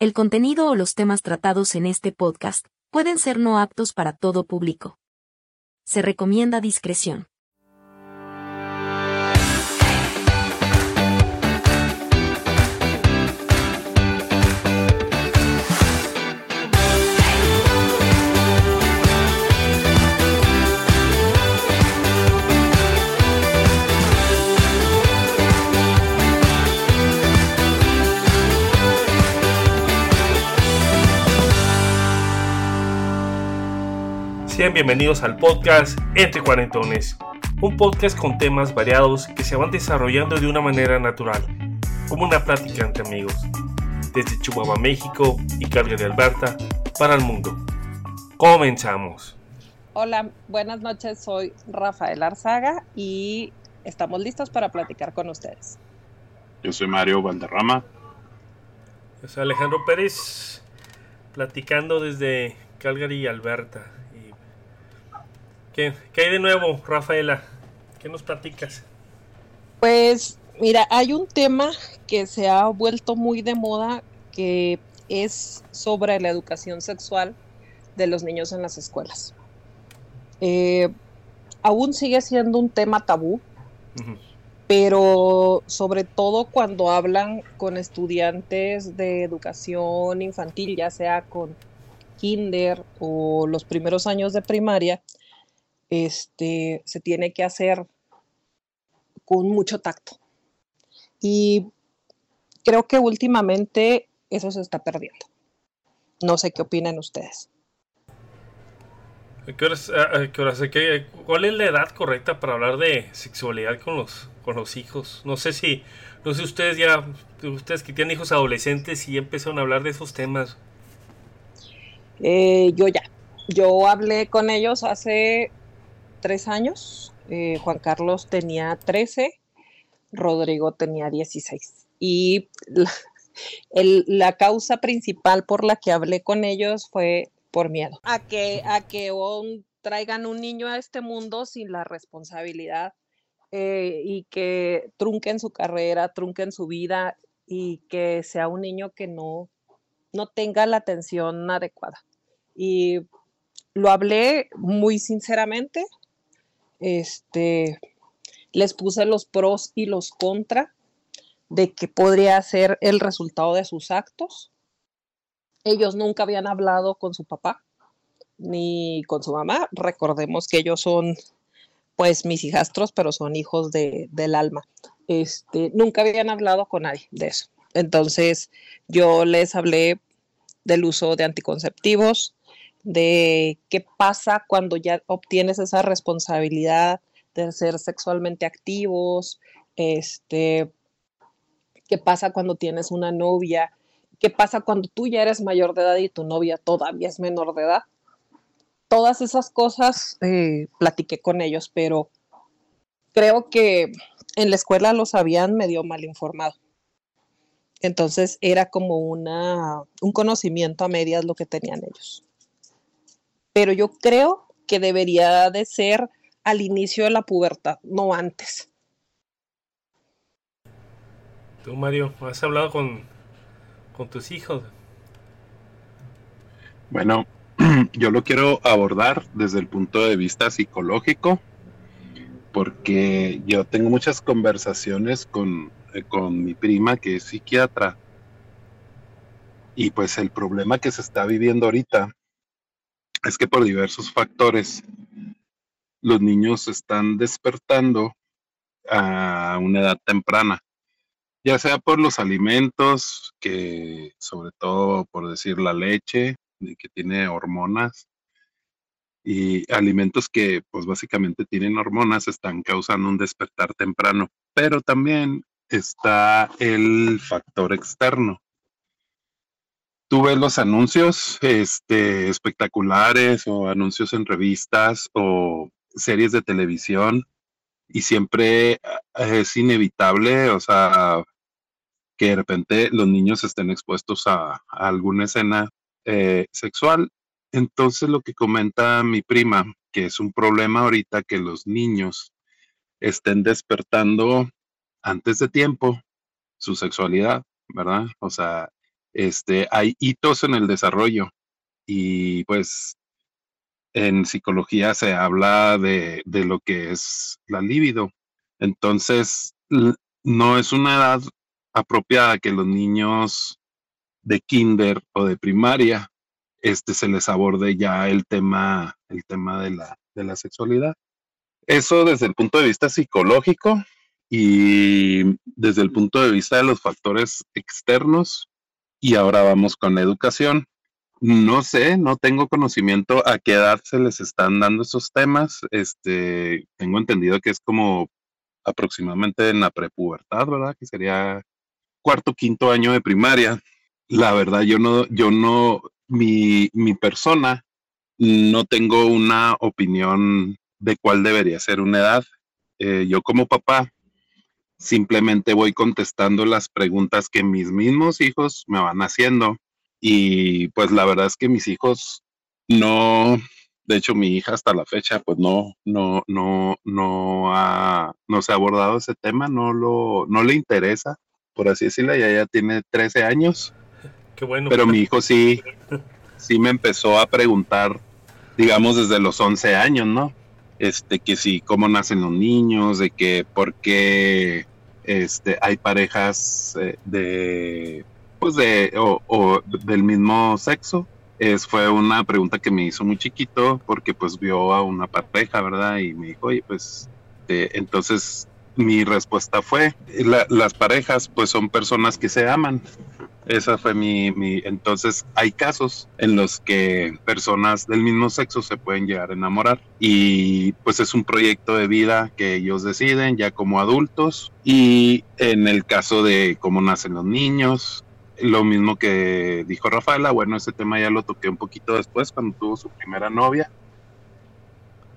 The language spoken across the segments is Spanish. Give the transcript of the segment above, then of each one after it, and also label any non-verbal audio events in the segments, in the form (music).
El contenido o los temas tratados en este podcast pueden ser no aptos para todo público. Se recomienda discreción. Sean bienvenidos al podcast Entre Cuarentones, un podcast con temas variados que se van desarrollando de una manera natural, como una plática entre amigos, desde Chihuahua, México y Calgary, Alberta, para el mundo. Comenzamos. Hola, buenas noches, soy Rafael Arzaga y estamos listos para platicar con ustedes. Yo soy Mario Valderrama. Yo soy Alejandro Pérez, platicando desde Calgary, Alberta. ¿Qué, hay de nuevo, Rafaela? ¿Qué nos platicas? Pues mira, hay un tema que se ha vuelto muy de moda que es sobre la educación sexual de los niños en las escuelas. Eh, aún sigue siendo un tema tabú, pero sobre todo cuando hablan con estudiantes de educación infantil, ya sea con kinder o los primeros años de primaria, este, se tiene que hacer con mucho tacto. Y creo que últimamente eso se está perdiendo. No sé qué opinan ustedes. ¿Cuál es la edad correcta para hablar de sexualidad con los, con los hijos? No sé si, no sé ustedes ya, ustedes que tienen hijos adolescentes y ya empezaron a hablar de esos temas. Eh, yo ya, yo hablé con ellos hace tres años, eh, Juan Carlos tenía 13, Rodrigo tenía 16. Y la, causa principal por la que hablé con ellos fue por miedo. A que, a que traigan un niño a este mundo sin la responsabilidad eh, y que trunquen su carrera, trunquen su vida y que sea un niño que no, no tenga la atención adecuada. Y lo hablé muy sinceramente, este, les puse los pros y los contra de que podría ser el resultado de sus actos. Ellos nunca habían hablado con su papá ni con su mamá. Recordemos que ellos son, pues, mis hijastros, pero son hijos de, del alma. Este, nunca habían hablado con nadie de eso. Entonces, yo les hablé del uso de anticonceptivos, de qué pasa cuando ya obtienes esa responsabilidad de ser sexualmente activos, este, qué pasa cuando tienes una novia, qué pasa cuando tú ya eres mayor de edad y tu novia todavía es menor de edad. Todas esas cosas eh, platiqué con ellos, pero creo que en la escuela los habían medio mal informado. Entonces era como una, un conocimiento a medias lo que tenían ellos pero yo creo que debería de ser al inicio de la pubertad, no antes. Tú, Mario, ¿has hablado con, con tus hijos? Bueno, (clears throat) yo lo quiero abordar desde el punto de vista psicológico, porque yo tengo muchas conversaciones con, eh, con mi prima que es psiquiatra. Y pues el problema que se está viviendo ahorita es que por diversos factores los niños están despertando a una edad temprana, ya sea por los alimentos, que sobre todo por decir la leche, que tiene hormonas, y alimentos que pues básicamente tienen hormonas están causando un despertar temprano, pero también está el factor externo, tú ves los anuncios este, espectaculares o anuncios en revistas o series de televisión y siempre eh, es inevitable, o sea, que de repente los niños estén expuestos a, alguna escena eh, sexual. Entonces lo que comenta mi prima, que es un problema ahorita que los niños estén despertando antes de tiempo su sexualidad, ¿verdad? O sea, este, hay hitos en el desarrollo y pues en psicología se habla de, lo que es la libido. Entonces, no es una edad apropiada que los niños de kinder o de primaria este se les aborde ya el tema el tema de la sexualidad. Eso desde el punto de vista psicológico y desde el punto de vista de los factores externos y ahora vamos con la educación. No sé, no tengo conocimiento a qué edad se les están dando esos temas. Este, tengo entendido que es como aproximadamente en la prepubertad, ¿verdad? Que sería cuarto, quinto año de primaria. La verdad, yo no, yo no, mi, mi persona, no tengo una opinión de cuál debería ser una edad. Eh, yo como papá, simplemente voy contestando las preguntas que mis mismos hijos me van haciendo. Y pues la verdad es que mis hijos no, de hecho, mi hija hasta la fecha, pues no, no, no, no ha, no se ha abordado ese tema, no lo, no le interesa, por así decirlo, ya ya tiene 13 años. Qué bueno. Pero mi hijo sí, sí me empezó a preguntar, digamos, desde los 11 años, ¿no? Este, que si, cómo nacen los niños, de que, por qué, este, hay parejas eh, de, pues de, o, del mismo sexo, es, fue una pregunta que me hizo muy chiquito porque pues vio a una pareja, ¿verdad? Y me dijo, oye, pues entonces mi respuesta fue, las parejas pues son personas que se aman. Esa fue mi, mi, entonces hay casos en los que personas del mismo sexo se pueden llegar a enamorar y pues es un proyecto de vida que ellos deciden ya como adultos y en el caso de cómo nacen los niños, lo mismo que dijo Rafaela, bueno, ese tema ya lo toqué un poquito después cuando tuvo su primera novia.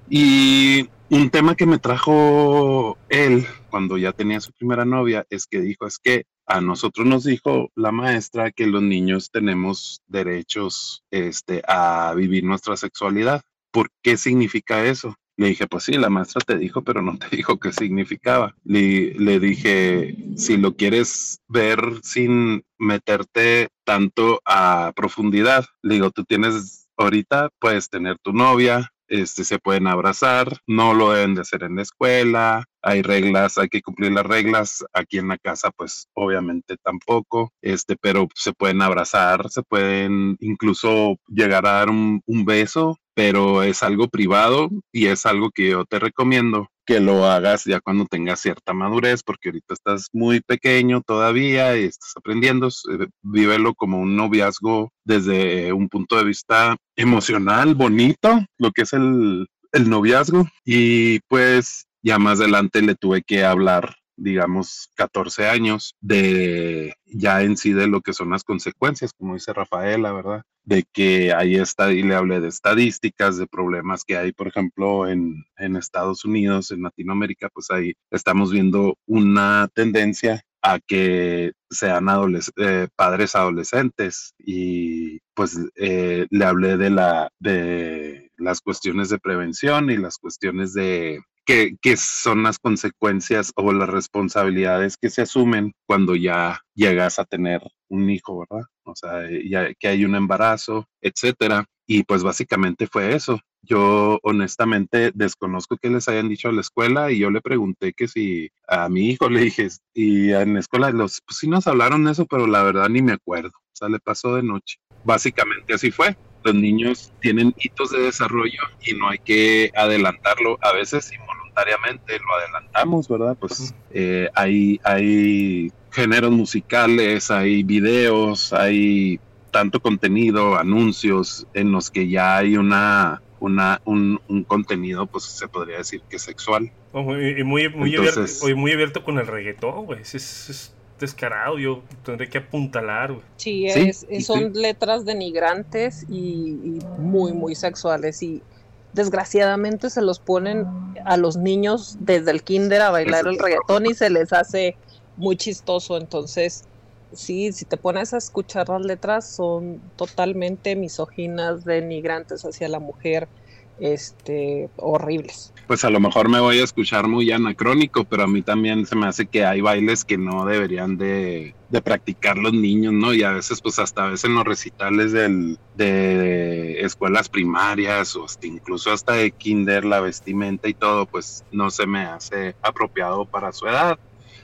Y un tema que me trajo él cuando ya tenía su primera novia es que dijo, es que a nosotros nos dijo la maestra que los niños tenemos derechos este, a vivir nuestra sexualidad. ¿Por qué significa eso? Le dije, pues sí, la maestra te dijo, pero no te (laughs) dijo qué significaba. Le, le dije, si lo quieres ver sin meterte tanto a profundidad, le digo, tú tienes ahorita, puedes tener tu novia, este, se pueden abrazar, no lo deben de hacer en la escuela, hay reglas, hay que cumplir las reglas, aquí en la casa pues obviamente tampoco, este, pero se pueden abrazar, se pueden incluso llegar a dar un, un beso, pero es algo privado y es algo que yo te recomiendo que lo hagas ya cuando tengas cierta madurez, porque ahorita estás muy pequeño todavía y estás aprendiendo, eh, vívelo como un noviazgo desde un punto de vista emocional, bonito, lo que es el, el noviazgo. Y pues ya más adelante le tuve que hablar digamos, 14 años de ya en sí de lo que son las consecuencias, como dice Rafaela, ¿verdad? De que ahí está, y le hablé de estadísticas, de problemas que hay, por ejemplo, en, en Estados Unidos, en Latinoamérica, pues ahí estamos viendo una tendencia a que sean eh, padres adolescentes y pues eh, le hablé de la de las cuestiones de prevención y las cuestiones de que, son las consecuencias o las responsabilidades que se asumen cuando ya llegas a tener un hijo, ¿verdad? O sea, ya que hay un embarazo, etcétera. Y pues básicamente fue eso. Yo honestamente desconozco que les hayan dicho a la escuela y yo le pregunté que si a mi hijo le dije, y en la escuela los, pues sí nos hablaron eso, pero la verdad ni me acuerdo. O sea, le pasó de noche. Básicamente así fue los niños tienen hitos de desarrollo y no hay que adelantarlo. A veces involuntariamente lo adelantamos, ¿verdad? Pues eh, hay, hay géneros musicales, hay videos, hay tanto contenido, anuncios en los que ya hay una, una un, contenido, pues se podría decir que sexual. y muy, muy, abierto, muy abierto con el reggaetón, güey. es descarado, yo tendré que apuntalar. Sí, es, son letras denigrantes y, muy, muy sexuales y desgraciadamente se los ponen a los niños desde el kinder a bailar el reggaetón y se les hace muy chistoso, entonces sí, si te pones a escuchar las letras son totalmente misóginas, denigrantes hacia la mujer, este, horribles. Pues a lo mejor me voy a escuchar muy anacrónico, pero a mí también se me hace que hay bailes que no deberían de, practicar los niños, ¿no? Y a veces, pues hasta a veces en los recitales del, de escuelas primarias o hasta incluso hasta de kinder, la vestimenta y todo, pues no se me hace apropiado para su edad.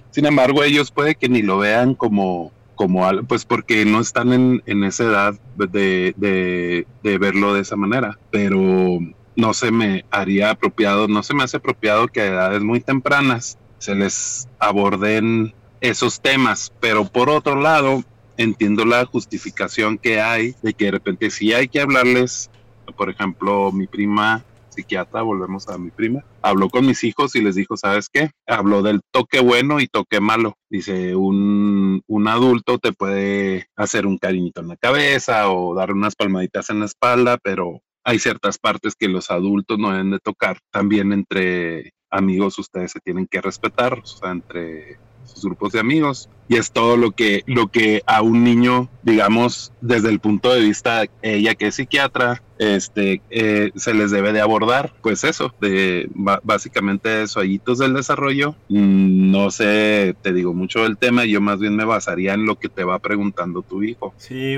Sin embargo, ellos puede que ni lo vean como como pues porque no están en, en esa edad de, de, de, verlo de esa manera, pero no se me haría apropiado, no se me hace apropiado que a edades muy tempranas se les aborden esos temas, pero por otro lado, entiendo la justificación que hay de que de repente sí hay que hablarles, por ejemplo, mi prima psiquiatra, volvemos a mi prima, habló con mis hijos y les dijo, ¿sabes qué? Habló del toque bueno y toque malo. Dice, un, un adulto te puede hacer un cariñito en la cabeza o dar unas palmaditas en la espalda, pero hay ciertas partes que los adultos no deben de tocar. También entre amigos ustedes se tienen que respetar, o sea, entre sus grupos de amigos. Y es todo lo que, lo que a un niño, digamos, desde el punto de vista, ella que es psiquiatra, este, eh, se les debe de abordar, pues eso, de básicamente eso, hoyitos del desarrollo. Mm, no sé, te digo mucho del tema, yo más bien me basaría en lo que te va preguntando tu hijo. Sí,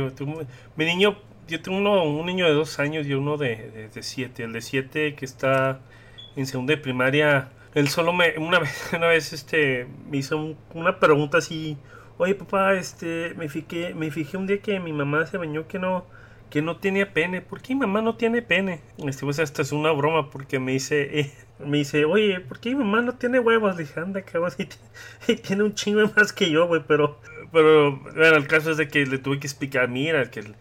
mi niño yo tengo uno, un niño de dos años y uno de, de, siete. El de siete que está en segunda de primaria, él solo me, una vez, (laughs) una vez este, me hizo una pregunta así, oye papá, este, me fijé, me fijé un día que mi mamá se bañó que no, que no tenía pene. ¿Por qué mi mamá no tiene pene? Este, pues hasta es una broma porque me dice, eh, me dice, oye, ¿por qué mi mamá no tiene huevos? Le dije, anda, cabrón, (laughs) y, tiene un chingo más que yo, güey, pero, pero, bueno, el caso es de que le tuve que explicar, mira, que el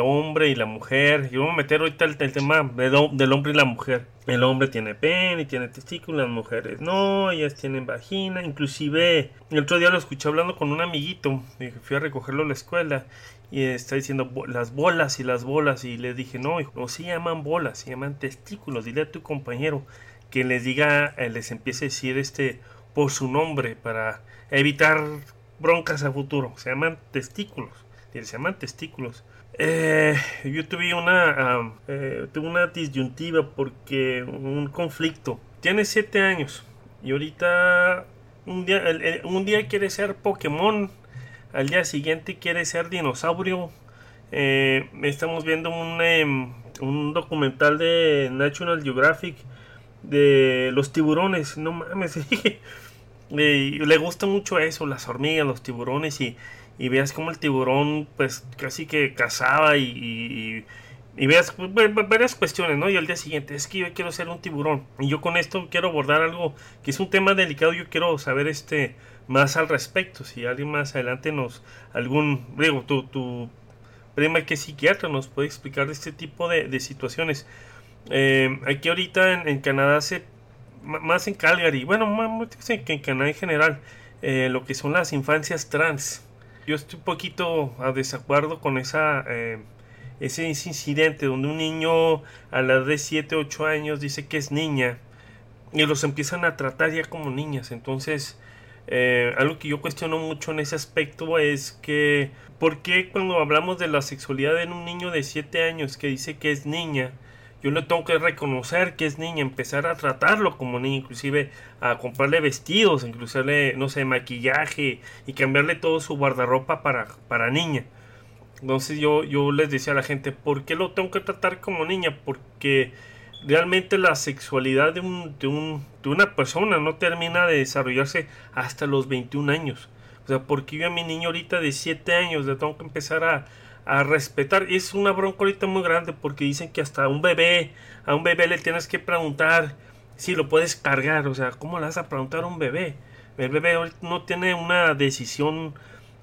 hombre y la mujer. Y vamos a meter ahorita el, tema del hombre y la mujer. El hombre tiene pene y tiene testículos, las mujeres no, ellas tienen vagina. Inclusive, el otro día lo escuché hablando con un amiguito. Fui a recogerlo a la escuela y está diciendo las bolas y las bolas. Y le dije, no, no se llaman bolas, se llaman testículos. Dile a tu compañero que les diga, eh, les empiece a decir este por su nombre para evitar broncas a futuro. Se llaman testículos. Se llaman testículos. Eh, yo tuve una, eh, tuve una disyuntiva porque un conflicto. Tiene 7 años y ahorita un día, un día quiere ser Pokémon, al día siguiente quiere ser dinosaurio. Eh, estamos viendo un, em, un documental de National Geographic de los tiburones. No mames, (laughs) le gusta mucho eso, las hormigas, los tiburones y y veas como el tiburón pues casi que cazaba y, y, veas varias cuestiones, ¿no? Y al día siguiente, es que yo quiero ser un tiburón. Y yo con esto quiero abordar algo que es un tema delicado, yo quiero saber este más al respecto. Si alguien más adelante nos, algún, digo, tu, prima que es psiquiatra nos puede explicar este tipo de, situaciones. Eh, aquí ahorita en, Canadá se, más en Calgary, bueno, más en Canadá en general, eh, lo que son las infancias trans yo estoy un poquito a desacuerdo con esa, eh, ese incidente donde un niño a la edad de 7, 8 años dice que es niña y los empiezan a tratar ya como niñas. Entonces, eh, algo que yo cuestiono mucho en ese aspecto es que, ¿por qué cuando hablamos de la sexualidad en un niño de 7 años que dice que es niña, yo le tengo que reconocer que es niña, empezar a tratarlo como niña, inclusive a comprarle vestidos, inclusive, no sé, maquillaje y cambiarle todo su guardarropa para, para niña. Entonces yo, yo les decía a la gente, ¿por qué lo tengo que tratar como niña? Porque realmente la sexualidad de, un, de, un, de una persona no termina de desarrollarse hasta los 21 años. O sea, porque yo a mi niño ahorita de 7 años le tengo que empezar a, a respetar. Es una bronca ahorita muy grande porque dicen que hasta un bebé, a un bebé le tienes que preguntar si lo puedes cargar. O sea, ¿cómo le vas a preguntar a un bebé? El bebé no tiene una decisión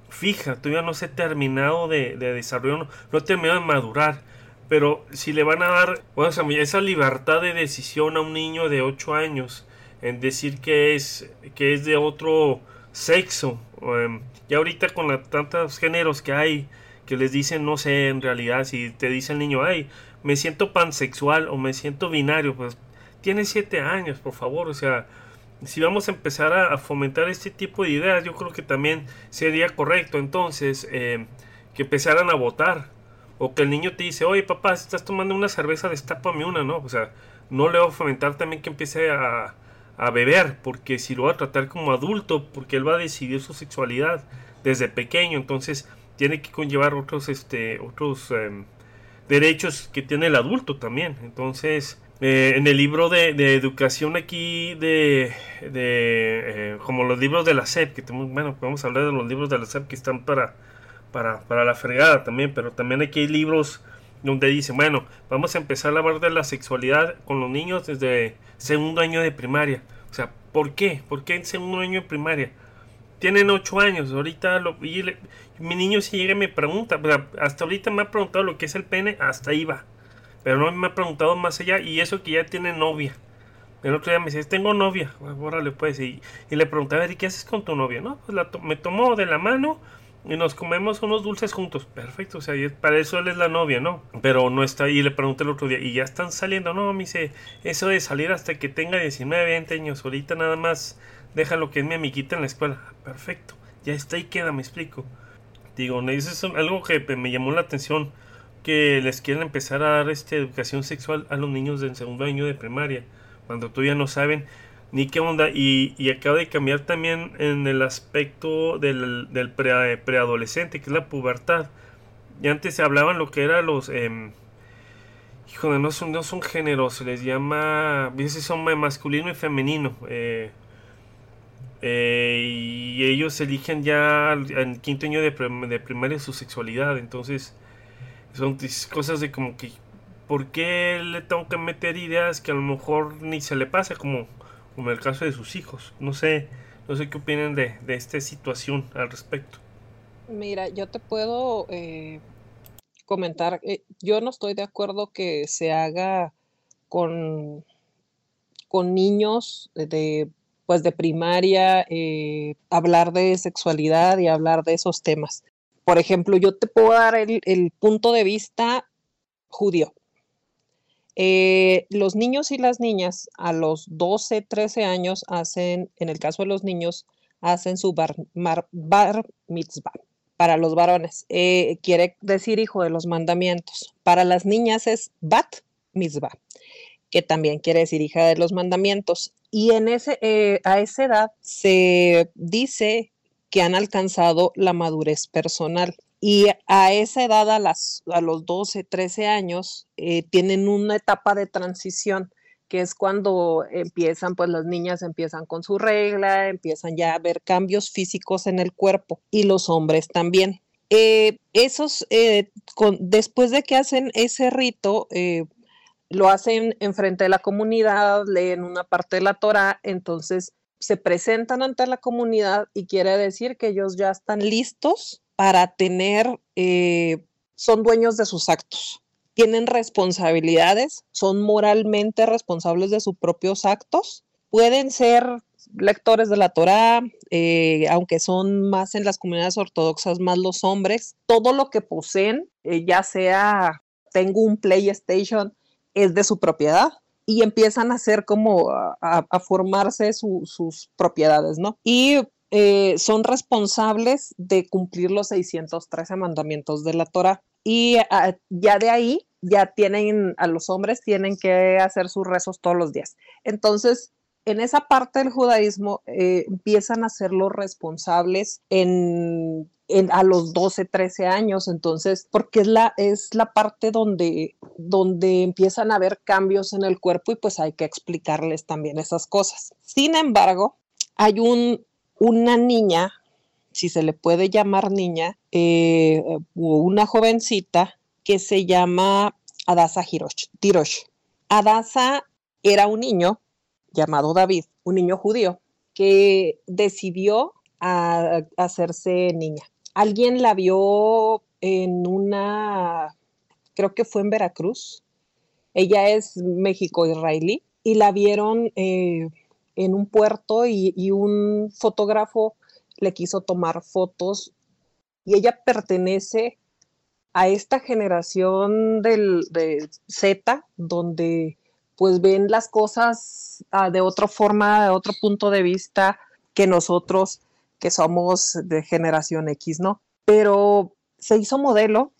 fija, todavía no se ha terminado de, de desarrollar, no, no terminado de madurar. Pero si le van a dar bueno, esa libertad de decisión a un niño de 8 años en decir que es, que es de otro sexo, em, y ahorita con tantos géneros que hay, que les dicen, no sé, en realidad, si te dice el niño, ay, me siento pansexual o me siento binario, pues tiene siete años, por favor, o sea, si vamos a empezar a, fomentar este tipo de ideas, yo creo que también sería correcto entonces eh, que empezaran a votar, O que el niño te dice, oye papá, si estás tomando una cerveza, destápame una, ¿no? O sea, no le voy a fomentar también que empiece a, a beber, porque si lo va a tratar como adulto, porque él va a decidir su sexualidad desde pequeño, entonces tiene que conllevar otros, este, otros em, derechos que tiene el adulto también. Entonces, eh, en el libro de, educación aquí de, de eh, como los libros de la SEP que tenemos, bueno podemos hablar de los libros de la SEP que están para, para, para la fregada también pero también aquí hay libros donde dice bueno vamos a empezar a hablar de la sexualidad con los niños desde segundo año de primaria o sea ¿por qué? ¿por qué en segundo año de primaria? tienen ocho años ahorita lo, mi niño si llega y me pregunta hasta ahorita me ha preguntado lo que es el pene hasta ahí va pero no me ha preguntado más allá y eso que ya tiene novia. El otro día me dice, tengo novia. Órale, pues. Y, y le preguntaba, ¿y qué haces con tu novia? No, pues la me tomó de la mano y nos comemos unos dulces juntos. Perfecto, o sea, para eso él es la novia, ¿no? Pero no está ahí. Le pregunté el otro día, ¿y ya están saliendo? No, me dice, eso de salir hasta que tenga 19, 20 años. Ahorita nada más deja lo que es mi amiguita en la escuela. Perfecto, ya está ahí queda, me explico. Digo, eso es algo que me llamó la atención que les quieren empezar a dar este, educación sexual a los niños del segundo año de primaria, cuando todavía no saben ni qué onda. Y, acaba de cambiar también en el aspecto del, preadolescente, que es la pubertad. Y antes se hablaban lo que eran los... Eh, híjole, no son, no son géneros, se les llama... Veces son masculino y femenino. Eh, eh, y ellos eligen ya en quinto año de, de primaria su sexualidad. Entonces son cosas de como que, ¿por qué le tengo que meter ideas que a lo mejor ni se le pasa, como, como el caso de sus hijos? No sé, no sé qué opinan de, esta situación al respecto. Mira, yo te puedo eh, comentar, eh, yo no estoy de acuerdo que se haga con, con niños de pues de primaria, eh, hablar de sexualidad y hablar de esos temas por ejemplo, yo te puedo dar el, punto de vista judío. Eh, los niños y las niñas a los 12, 13 años hacen, en el caso de los niños, hacen su bar, mitzvah. Para los varones, eh, quiere decir hijo de los mandamientos. Para las niñas es bat mitzvah, que también quiere decir hija de los mandamientos. Y en ese, eh, a esa edad se dice que han alcanzado la madurez personal. Y a esa edad, a, las, a los 12, 13 años, eh, tienen una etapa de transición, que es cuando empiezan, pues las niñas empiezan con su regla, empiezan ya a ver cambios físicos en el cuerpo y los hombres también. Eh, esos, eh, después de que hacen ese rito, lo hacen enfrente de la comunidad, leen una parte de la Torah, entonces se presentan ante la comunidad y quiere decir que ellos ya están listos para tener, eh, son dueños de sus actos, tienen responsabilidades, son moralmente responsables de sus propios actos, pueden ser lectores de la Torá, eh, aunque son más en las comunidades ortodoxas, más los hombres, todo lo que poseen, eh, ya sea tengo un PlayStation, es de su propiedad, y empiezan a hacer como a, formarse sus propiedades, ¿no? Y eh, son responsables de cumplir los 613 mandamientos de la Torah. Y ah, ya de ahí, ya tienen, a los hombres tienen que hacer sus rezos todos los días. Entonces, en esa parte del judaísmo eh, empiezan a ser los responsables a los 12, 13 años, entonces, porque es la, es la parte donde, donde empiezan a haber cambios en el cuerpo y pues hay que explicarles también esas cosas. Sin embargo, hay un, una niña, si se le puede llamar niña, eh, o una jovencita que se llama Adasa Hirosh, Tirosh. Adasa era un niño llamado David, un niño judío, que decidió hacerse niña alguien la vio en una, creo que fue en Veracruz. Ella es México-israelí y la vieron eh, en un puerto y, un fotógrafo le quiso tomar fotos y ella pertenece a esta generación del, de Z, donde pues ven las cosas ah, de otra forma, de otro punto de vista que nosotros que somos de generación X, ¿no? Pero se hizo modelo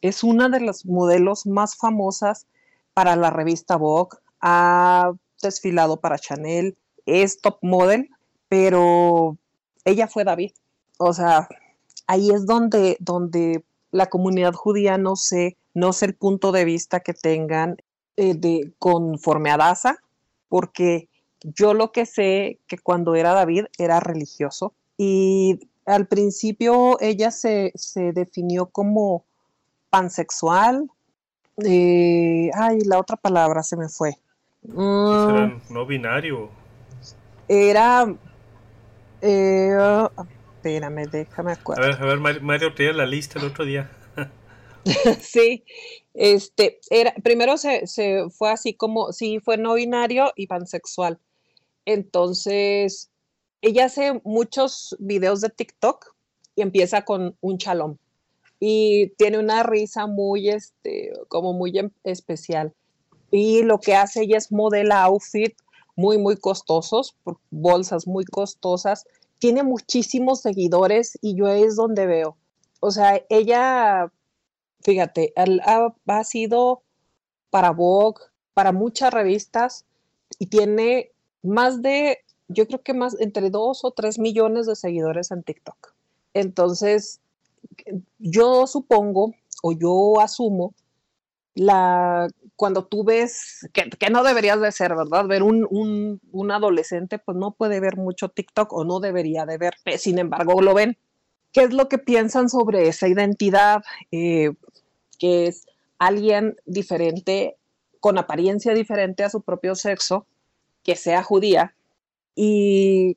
es una de las modelos más famosas para la revista Vogue, ha desfilado para Chanel, es top model, pero ella fue David. O sea, ahí es donde, donde la comunidad judía no sé, no sé el punto de vista que tengan eh, de, conforme a Daza, porque yo lo que sé que cuando era David era religioso y al principio ella se, definió como pansexual. Eh, ay, la otra palabra se me fue. Mm. no binario. Era. Eh, espérame, déjame acuerdo. A ver, a ver, Mario, te la lista el otro día. (laughs) sí, este, era, primero se, fue así como, sí, fue no binario y pansexual. Entonces, ella hace muchos videos de TikTok y empieza con un chalón. Y tiene una risa muy, este, como muy em, especial. Y lo que hace ella es modela outfit muy, muy costosos, bolsas muy costosas. Tiene muchísimos seguidores y yo es donde veo. O sea, ella fíjate, ha, ha, sido para Vogue, para muchas revistas y tiene más de, yo creo que más, entre dos o tres millones de seguidores en TikTok. Entonces, yo supongo o yo asumo la cuando tú ves que, no deberías de ser, ¿verdad? Ver un, adolescente, pues no puede ver mucho TikTok o no debería de ver, sin embargo lo ven. ¿Qué es lo que piensan sobre esa identidad? Eh, que es alguien diferente, con apariencia diferente a su propio sexo, que sea judía, y,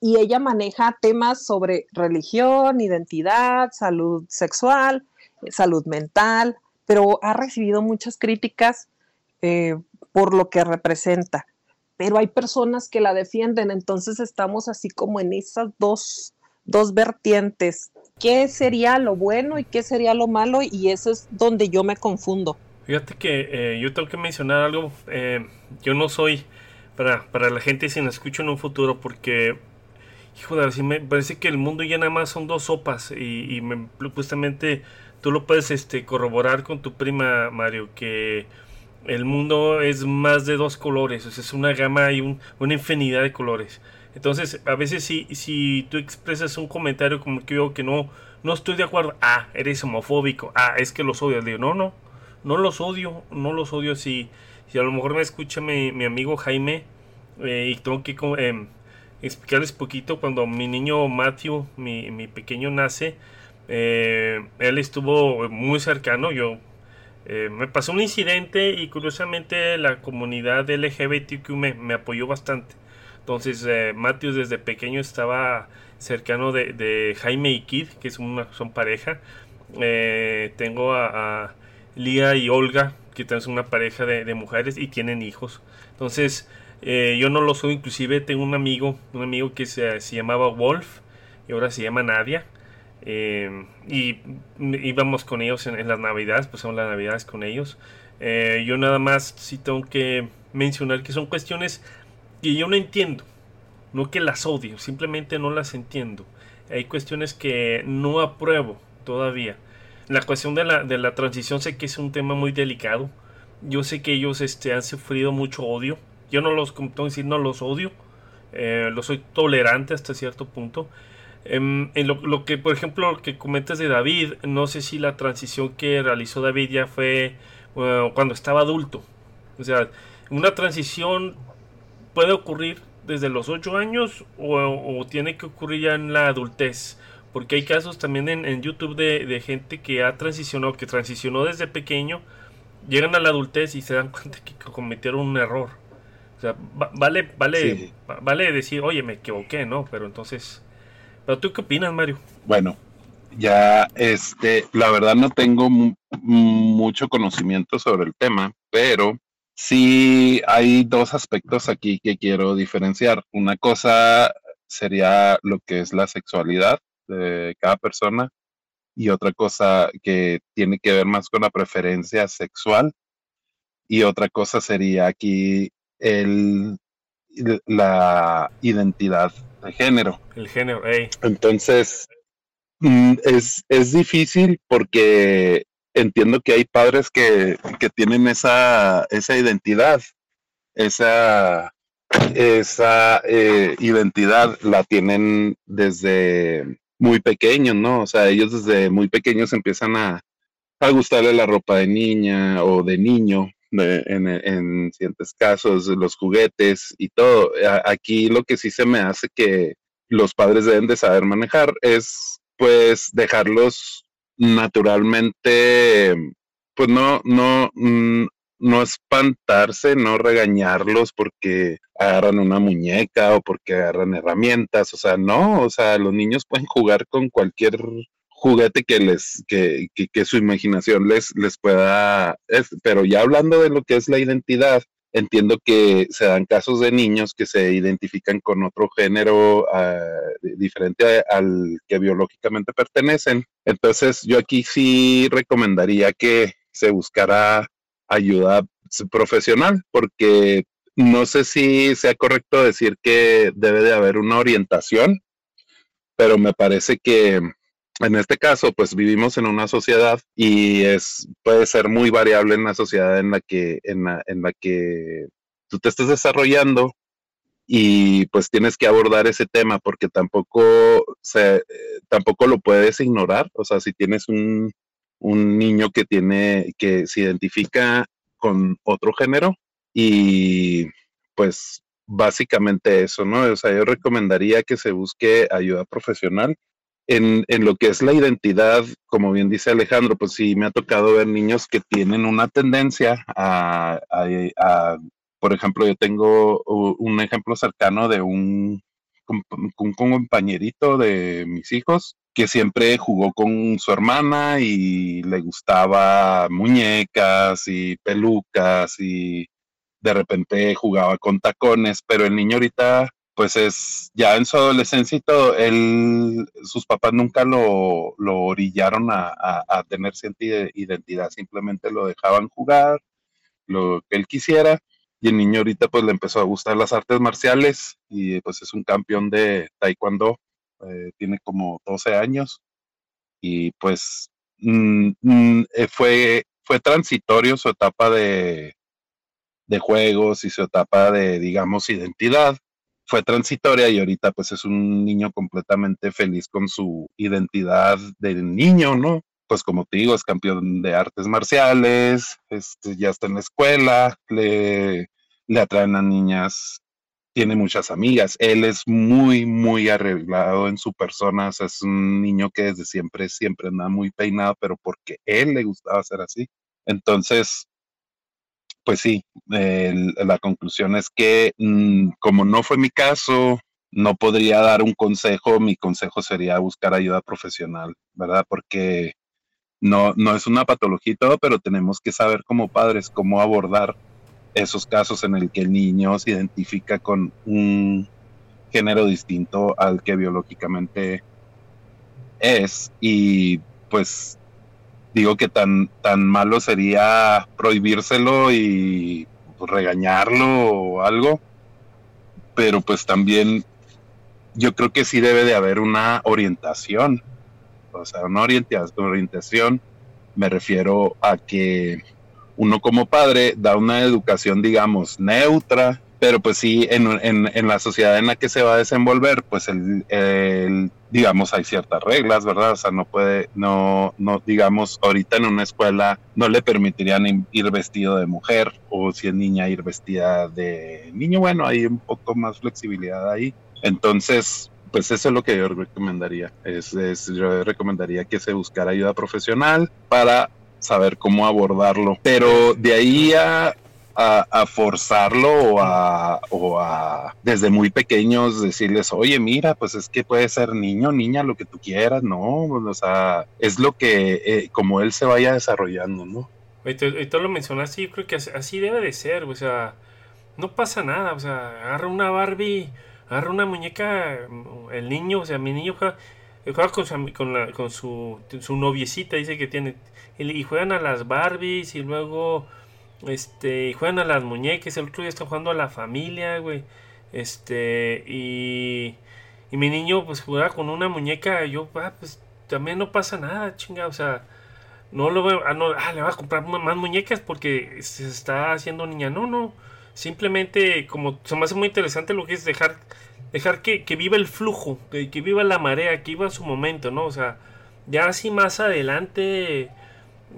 ella maneja temas sobre religión, identidad, salud sexual, salud mental, pero ha recibido muchas críticas eh, por lo que representa. Pero hay personas que la defienden, entonces estamos así como en esas dos, dos vertientes qué sería lo bueno y qué sería lo malo y eso es donde yo me confundo. Fíjate que eh, yo tengo que mencionar algo, eh, yo no soy para, para la gente si me escucho en un futuro porque, hijo de me parece que el mundo ya nada más son dos sopas y, y justamente tú lo puedes este, corroborar con tu prima Mario que el mundo es más de dos colores, o sea, es una gama y una infinidad de colores. Entonces, a veces si, si tú expresas un comentario como que yo que no, no estoy de acuerdo, ah, eres homofóbico, ah, es que los odio. digo, no, no, no los odio, no los odio. Si, si a lo mejor me escucha mi, mi amigo Jaime eh, y tengo que eh, explicarles poquito, cuando mi niño Matthew, mi, mi pequeño nace, eh, él estuvo muy cercano, yo eh, me pasó un incidente y curiosamente la comunidad LGBTQ me apoyó bastante. Entonces, eh, Matthews desde pequeño estaba cercano de, Jaime y Kid, que es son pareja. Eh, tengo a, Lía y Olga, que también son una pareja de, mujeres y tienen hijos. Entonces, eh, yo no lo soy, inclusive tengo un amigo, un amigo que se, llamaba Wolf y ahora se llama Nadia. y íbamos con ellos en, las navidades, pasamos las navidades con ellos. yo nada más sí tengo que mencionar que son cuestiones y yo no entiendo. No que las odio, simplemente no las entiendo. Hay cuestiones que no apruebo todavía. La cuestión de la, de la transición sé que es un tema muy delicado. Yo sé que ellos este, han sufrido mucho odio. Yo no los, como decir, no los odio. Eh, lo soy tolerante hasta cierto punto. Em, en lo, que, por ejemplo, lo que comentas de David, no sé si la transición que realizó David ya fue cuando estaba adulto. O sea, una transición puede ocurrir desde los 8 años o, tiene que ocurrir ya en la adultez. Porque hay casos también en, YouTube de, gente que ha transicionado, que transicionó desde pequeño, llegan a la adultez y se dan (laughs) cuenta que cometieron un error. O sea, vale, vale, vale decir, oye, me equivoqué, ¿no? Pero entonces, ¿pero tú qué opinas, Mario? Bueno, ya, este, la verdad no tengo mucho conocimiento sobre el tema, pero Sí, hay dos aspectos aquí que quiero diferenciar. Una cosa sería lo que es la sexualidad de cada persona y otra cosa que tiene que ver más con la preferencia sexual y otra cosa sería aquí el, la identidad de género. El género, Entonces, mm, es, es difícil porque entiendo que hay padres que, que tienen esa, esa identidad, esa, esa eh, identidad la tienen desde muy pequeños, ¿no? O sea, ellos desde muy pequeños empiezan a, a gustarle la ropa de niña o de niño, en, en, ciertos casos, los juguetes y todo. Aquí lo que sí se me hace que los padres deben de saber manejar es pues dejarlos naturalmente, pues no, no, mm, no espantarse, no regañarlos porque agarran una muñeca o porque agarran herramientas, o sea, no, o sea, los niños pueden jugar con cualquier juguete que les, que, que, su imaginación les, les pueda, pero ya hablando de lo que es la identidad, entiendo que se dan casos de niños que se identifican con otro género ah, diferente al que biológicamente pertenecen. Entonces, yo aquí sí recomendaría que se buscara ayuda profesional, porque no sé si sea correcto decir que debe de haber una orientación, pero me parece que en este caso, pues vivimos en una sociedad y es puede ser muy variable en la sociedad en la que en la, en la que tú te estés desarrollando y pues tienes que abordar ese tema porque tampoco se, tampoco lo puedes ignorar, o sea, si tienes un, un niño que tiene que se identifica con otro género y pues básicamente eso, ¿no? O sea, yo recomendaría que se busque ayuda profesional en, en, lo que es la identidad, como bien dice Alejandro, pues sí, me ha tocado ver niños que tienen una tendencia a, a, por ejemplo, yo tengo un ejemplo cercano de un, un, compañerito de mis hijos que siempre jugó con su hermana y le gustaba muñecas y pelucas y de repente jugaba con tacones, pero el niño ahorita pues es ya en su adolescencia y todo, él, sus papás nunca lo, lo orillaron a, a, tener cierta identidad, simplemente lo dejaban jugar, lo que él quisiera, y el niño ahorita pues le empezó a gustar las artes marciales y pues es un campeón de taekwondo, eh, tiene como 12 años y pues mm, mm, eh, fue, fue transitorio su etapa de, de juegos y su etapa de, digamos, identidad fue transitoria y ahorita pues es un niño completamente feliz con su identidad de niño, ¿no? Pues como te digo, es campeón de artes marciales, este, ya está en la escuela, le, le atraen a niñas, tiene muchas amigas, él es muy, muy arreglado en su persona, es un niño que desde siempre, siempre anda muy peinado, pero porque él le gustaba ser así. Entonces, pues sí, la conclusión es que mm, como no fue mi caso, no podría dar un consejo, mi consejo sería buscar ayuda profesional, ¿verdad? Porque no, no es una patología y todo, pero tenemos que saber como padres cómo abordar esos casos en el que el niño se identifica con un género distinto al que biológicamente es y pues digo que tan, tan malo sería prohibírselo y regañarlo o algo, pero pues también yo creo que sí debe de haber una orientación, o sea, una orientación, me refiero a que uno como padre da una educación, digamos, neutra, pero pues sí, en, en, en, la sociedad en la que se va a desenvolver, pues el, el, digamos, hay ciertas reglas, ¿verdad? O sea, no puede, no, no, digamos, ahorita en una escuela no le permitirían ir vestido de mujer, o si es niña ir vestida de niño, bueno, hay un poco más flexibilidad ahí. Entonces, pues eso es lo que yo recomendaría. Es, es, yo recomendaría que se buscara ayuda profesional para saber cómo abordarlo. Pero de ahí a a, forzarlo o a, desde muy pequeños decirles, oye, mira, pues es que puede ser niño, niña, lo que tú quieras, ¿no? O sea, es lo que, eh, como él se vaya desarrollando, ¿no? Y tú lo mencionaste, yo creo que así debe de ser, o sea, no pasa nada, o sea, agarra una Barbie, agarra una muñeca, el niño, o sea, mi niño juega, con, su, con, con su, su noviecita, dice que tiene, y juegan a las Barbies y luego este, juegan a las muñecas. El otro día está jugando a la familia, güey. Este, y, y mi niño, pues jugaba con una muñeca. Yo, ah, pues también no pasa nada, chinga. O sea, no lo veo, ah, no, ah, le vas a comprar más muñecas porque se está haciendo niña. No, no. Simplemente, como se me hace muy interesante lo que es dejar, dejar que, que viva el flujo, que, que, viva la marea, que viva su momento, ¿no? O sea, ya así más adelante,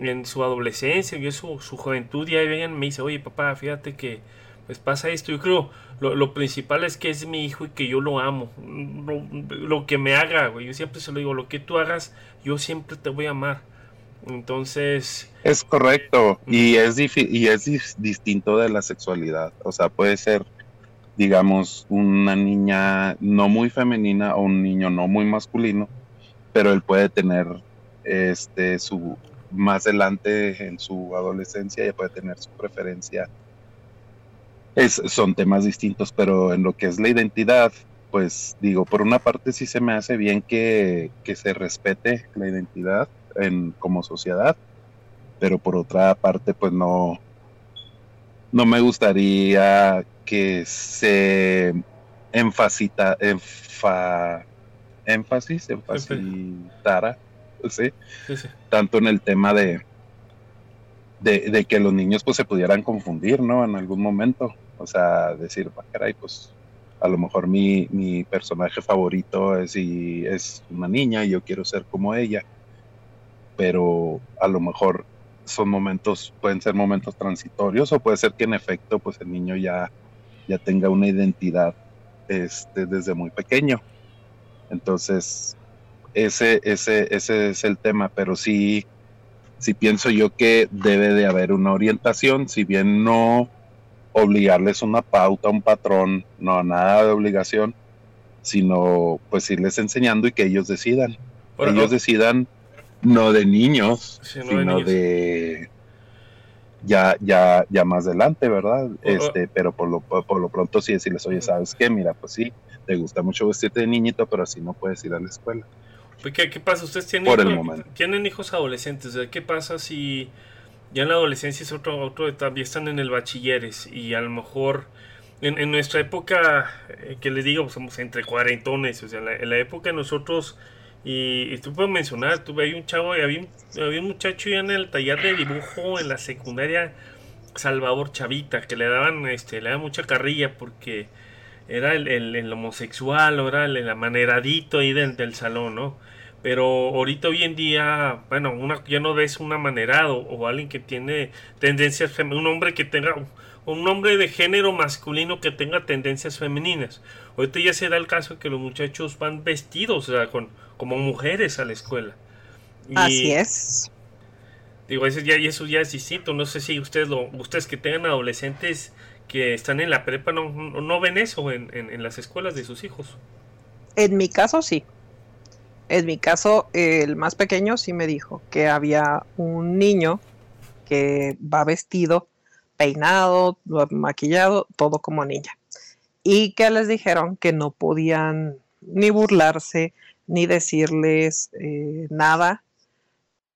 en su adolescencia, y su, su juventud, ya vengan me dice, oye papá, fíjate que pues pasa esto. Yo creo lo, lo, principal es que es mi hijo y que yo lo amo. Lo, lo, que me haga, güey. Yo siempre se lo digo, lo que tú hagas, yo siempre te voy a amar. Entonces... Es correcto. Y es, y es distinto de la sexualidad. O sea, puede ser, digamos, una niña no muy femenina o un niño no muy masculino, pero él puede tener este su más adelante en su adolescencia ya puede tener su preferencia. Es, son temas distintos, pero en lo que es la identidad, pues digo, por una parte sí se me hace bien que, se respete la identidad en, como sociedad, pero por otra parte, pues no, no me gustaría que se enfacita, enfa, énfasis, enfacitara, ¿sí? tanto en el tema de, de, de, que los niños pues se pudieran confundir, ¿no? En algún momento. O sea, decir, caray, pues a lo mejor mi, mi personaje favorito es, y es una niña y yo quiero ser como ella. Pero a lo mejor son momentos, pueden ser momentos transitorios o puede ser que en efecto pues el niño ya, ya tenga una identidad este, desde muy pequeño. Entonces, ese, ese, ese es el tema, pero sí, sí pienso yo que debe de haber una orientación, si bien no obligarles una pauta, un patrón, no nada de obligación, sino pues irles enseñando y que ellos decidan. ellos decidan no de niños, sino de, ya, ya, ya más adelante, ¿verdad? este, pero por lo, por lo pronto sí decirles, oye, ¿sabes qué? Mira, pues sí, te gusta mucho vestirte de niñito, pero así no puedes ir a la escuela. ¿Qué, qué pasa? ¿Ustedes tienen, tienen hijos adolescentes? ¿Qué pasa si ya en la adolescencia es otro, otro también están en el bachilleres y a lo mejor en, nuestra época, eh, que les digo, somos entre cuarentones, o sea, en la, época de nosotros, y, tú puedes mencionar, tuve ahí un chavo, había un, había un muchacho ya en el taller de dibujo en la secundaria, Salvador Chavita, que le daban, este, le daban mucha carrilla porque era el, el, homosexual, o era el, amaneradito ahí del, del salón, ¿no? Pero ahorita hoy en día, bueno, una, ya no ves un amanerado o alguien que tiene tendencias un hombre que tenga un hombre de género masculino que tenga tendencias femeninas. Ahorita ya se da el caso que los muchachos van vestidos, o sea, con, como mujeres a la escuela. Así es. Digo, eso ya, eso ya es distinto. No sé si ustedes, lo, ustedes que tengan adolescentes que están en la prepa, no, no ven eso en, en las escuelas de sus hijos. En mi caso, sí. En mi caso, el más pequeño sí me dijo que había un niño que va vestido, peinado, maquillado, todo como niña. Y que les dijeron que no podían ni burlarse, ni decirles eh, nada,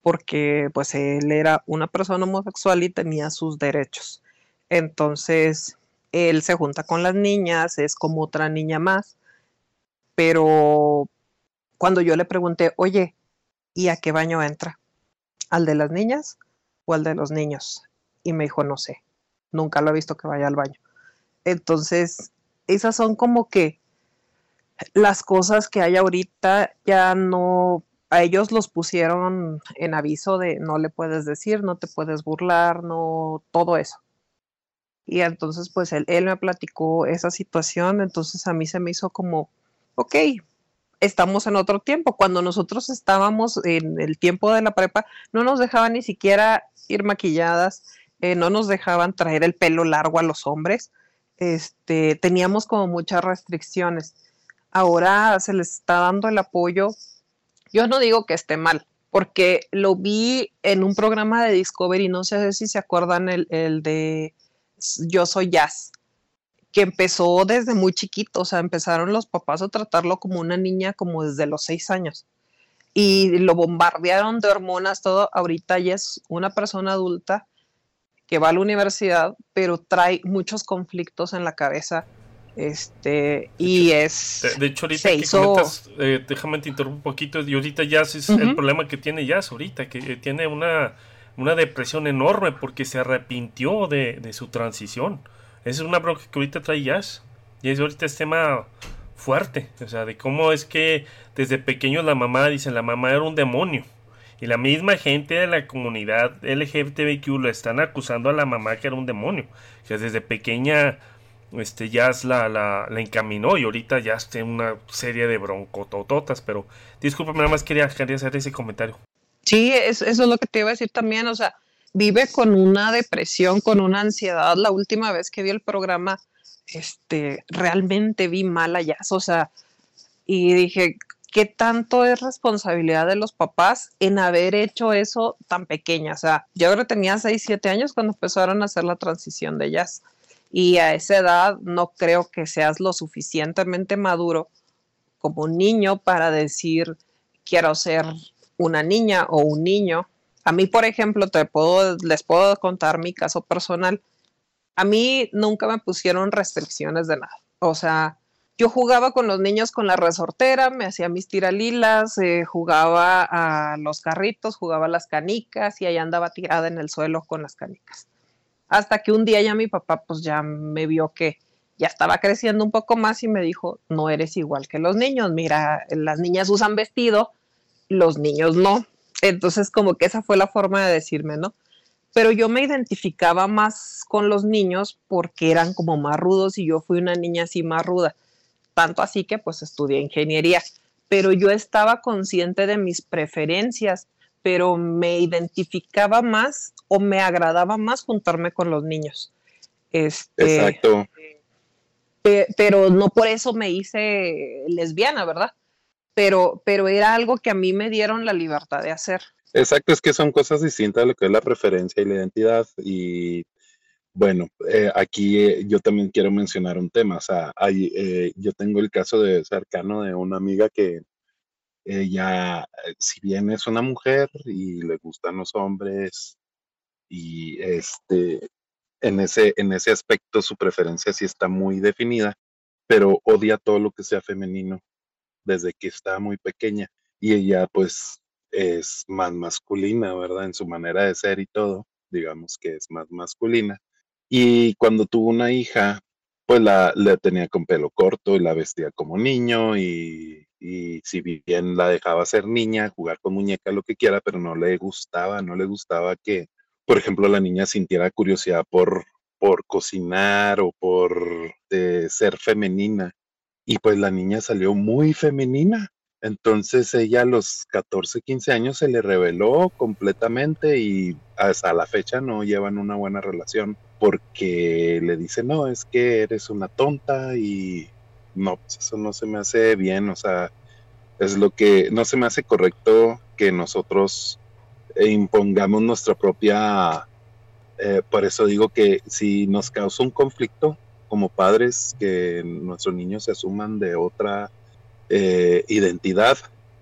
porque pues él era una persona homosexual y tenía sus derechos. Entonces, él se junta con las niñas, es como otra niña más, pero cuando yo le pregunté, oye, ¿y a qué baño entra? ¿Al de las niñas o al de los niños? Y me dijo, no sé, nunca lo he visto que vaya al baño. Entonces, esas son como que las cosas que hay ahorita ya no, a ellos los pusieron en aviso de no le puedes decir, no te puedes burlar, no, todo eso. Y entonces, pues él, me platicó esa situación, entonces a mí se me hizo como, ok, estamos en otro tiempo. Cuando nosotros estábamos en el tiempo de la prepa, no nos dejaban ni siquiera ir maquilladas, eh, no nos dejaban traer el pelo largo a los hombres. Este, teníamos como muchas restricciones. Ahora se les está dando el apoyo. Yo no digo que esté mal, porque lo vi en un programa de Discovery, no sé si se acuerdan el, el de Yo Soy Jazz que empezó desde muy chiquito, o sea, empezaron los papás a tratarlo como una niña como desde los seis años. Y lo bombardearon de hormonas, todo. Ahorita ya es una persona adulta que va a la universidad, pero trae muchos conflictos en la cabeza Este, y es. De, hecho, ahorita que comentas, eh, déjame te interrumpo un poquito. Y ahorita Jazz es el problema que tiene Jazz ahorita, que tiene una, una depresión enorme porque se arrepintió de, su transición. Esa es una bronca que ahorita trae Jazz. Y es ahorita es tema fuerte. O sea, de cómo es que desde pequeño la mamá, dicen, la mamá era un demonio. Y la misma gente de la comunidad LGBTQ lo están acusando a la mamá que era un demonio. Que desde pequeña este Jazz la, la, la, encaminó y ahorita está en una serie de broncotototas, pero discúlpame, nada más quería, quería hacer ese comentario. Sí, eso es lo que te iba a decir también, o sea, vive con una depresión, con una ansiedad. La última vez que vi el programa, este, realmente vi mal a Jazz, o sea, y dije, ¿qué tanto es responsabilidad de los papás en haber hecho eso tan pequeña? O sea, yo creo que tenía 6, 7 años cuando empezaron a hacer la transición de Jazz y a esa edad no creo que seas lo suficientemente maduro como un niño para decir quiero ser una niña o un niño. A mí, por ejemplo, te puedo, les puedo contar mi caso personal. A mí nunca me pusieron restricciones de nada. O sea, yo jugaba con los niños con la resortera, me hacía mis tiralilas, eh, jugaba a los carritos, jugaba a las canicas y ahí andaba tirada en el suelo con las canicas. Hasta que un día ya mi papá pues ya me vio que ya estaba creciendo un poco más y me dijo, no eres igual que los niños, mira, las niñas usan vestido, los niños no. Entonces como que esa fue la forma de decirme, ¿no? Pero yo me identificaba más con los niños porque eran como más rudos y yo fui una niña así más ruda. Tanto así que pues estudié ingeniería, pero yo estaba consciente de mis preferencias pero me identificaba más o me agradaba más juntarme con los niños. Este, Exacto. pero no por eso me hice lesbiana, ¿verdad? Pero, pero era algo que a mí me dieron la libertad de hacer. Exacto, es que son cosas distintas a lo que es la preferencia y la identidad. Y bueno, eh, aquí eh, yo también quiero mencionar un tema. O sea, hay, eh, yo tengo el caso de cercano de una amiga que ella, eh, si bien es una mujer y le gustan los hombres, y este, en ese, en ese aspecto su preferencia sí está muy definida, pero odia todo lo que sea femenino desde que está muy pequeña. Y ella pues es más masculina, ¿verdad? En su manera de ser y todo, digamos que es más masculina. Y cuando tuvo una hija, pues la, la tenía con pelo corto y la vestía como niño y si bien la dejaba ser niña, jugar con muñeca, lo que quiera, pero no le gustaba, no le gustaba que, por ejemplo, la niña sintiera curiosidad por, por cocinar o por eh, ser femenina. Y pues la niña salió muy femenina. Entonces ella a los 14, 15 años se le reveló completamente y hasta la fecha no llevan una buena relación porque le dice, no, es que eres una tonta y no, pues eso no se me hace bien, o sea, es lo que no se me hace correcto que nosotros impongamos nuestra propia, eh, por eso digo que si nos causa un conflicto como padres, que nuestros niños se asuman de otra eh, identidad,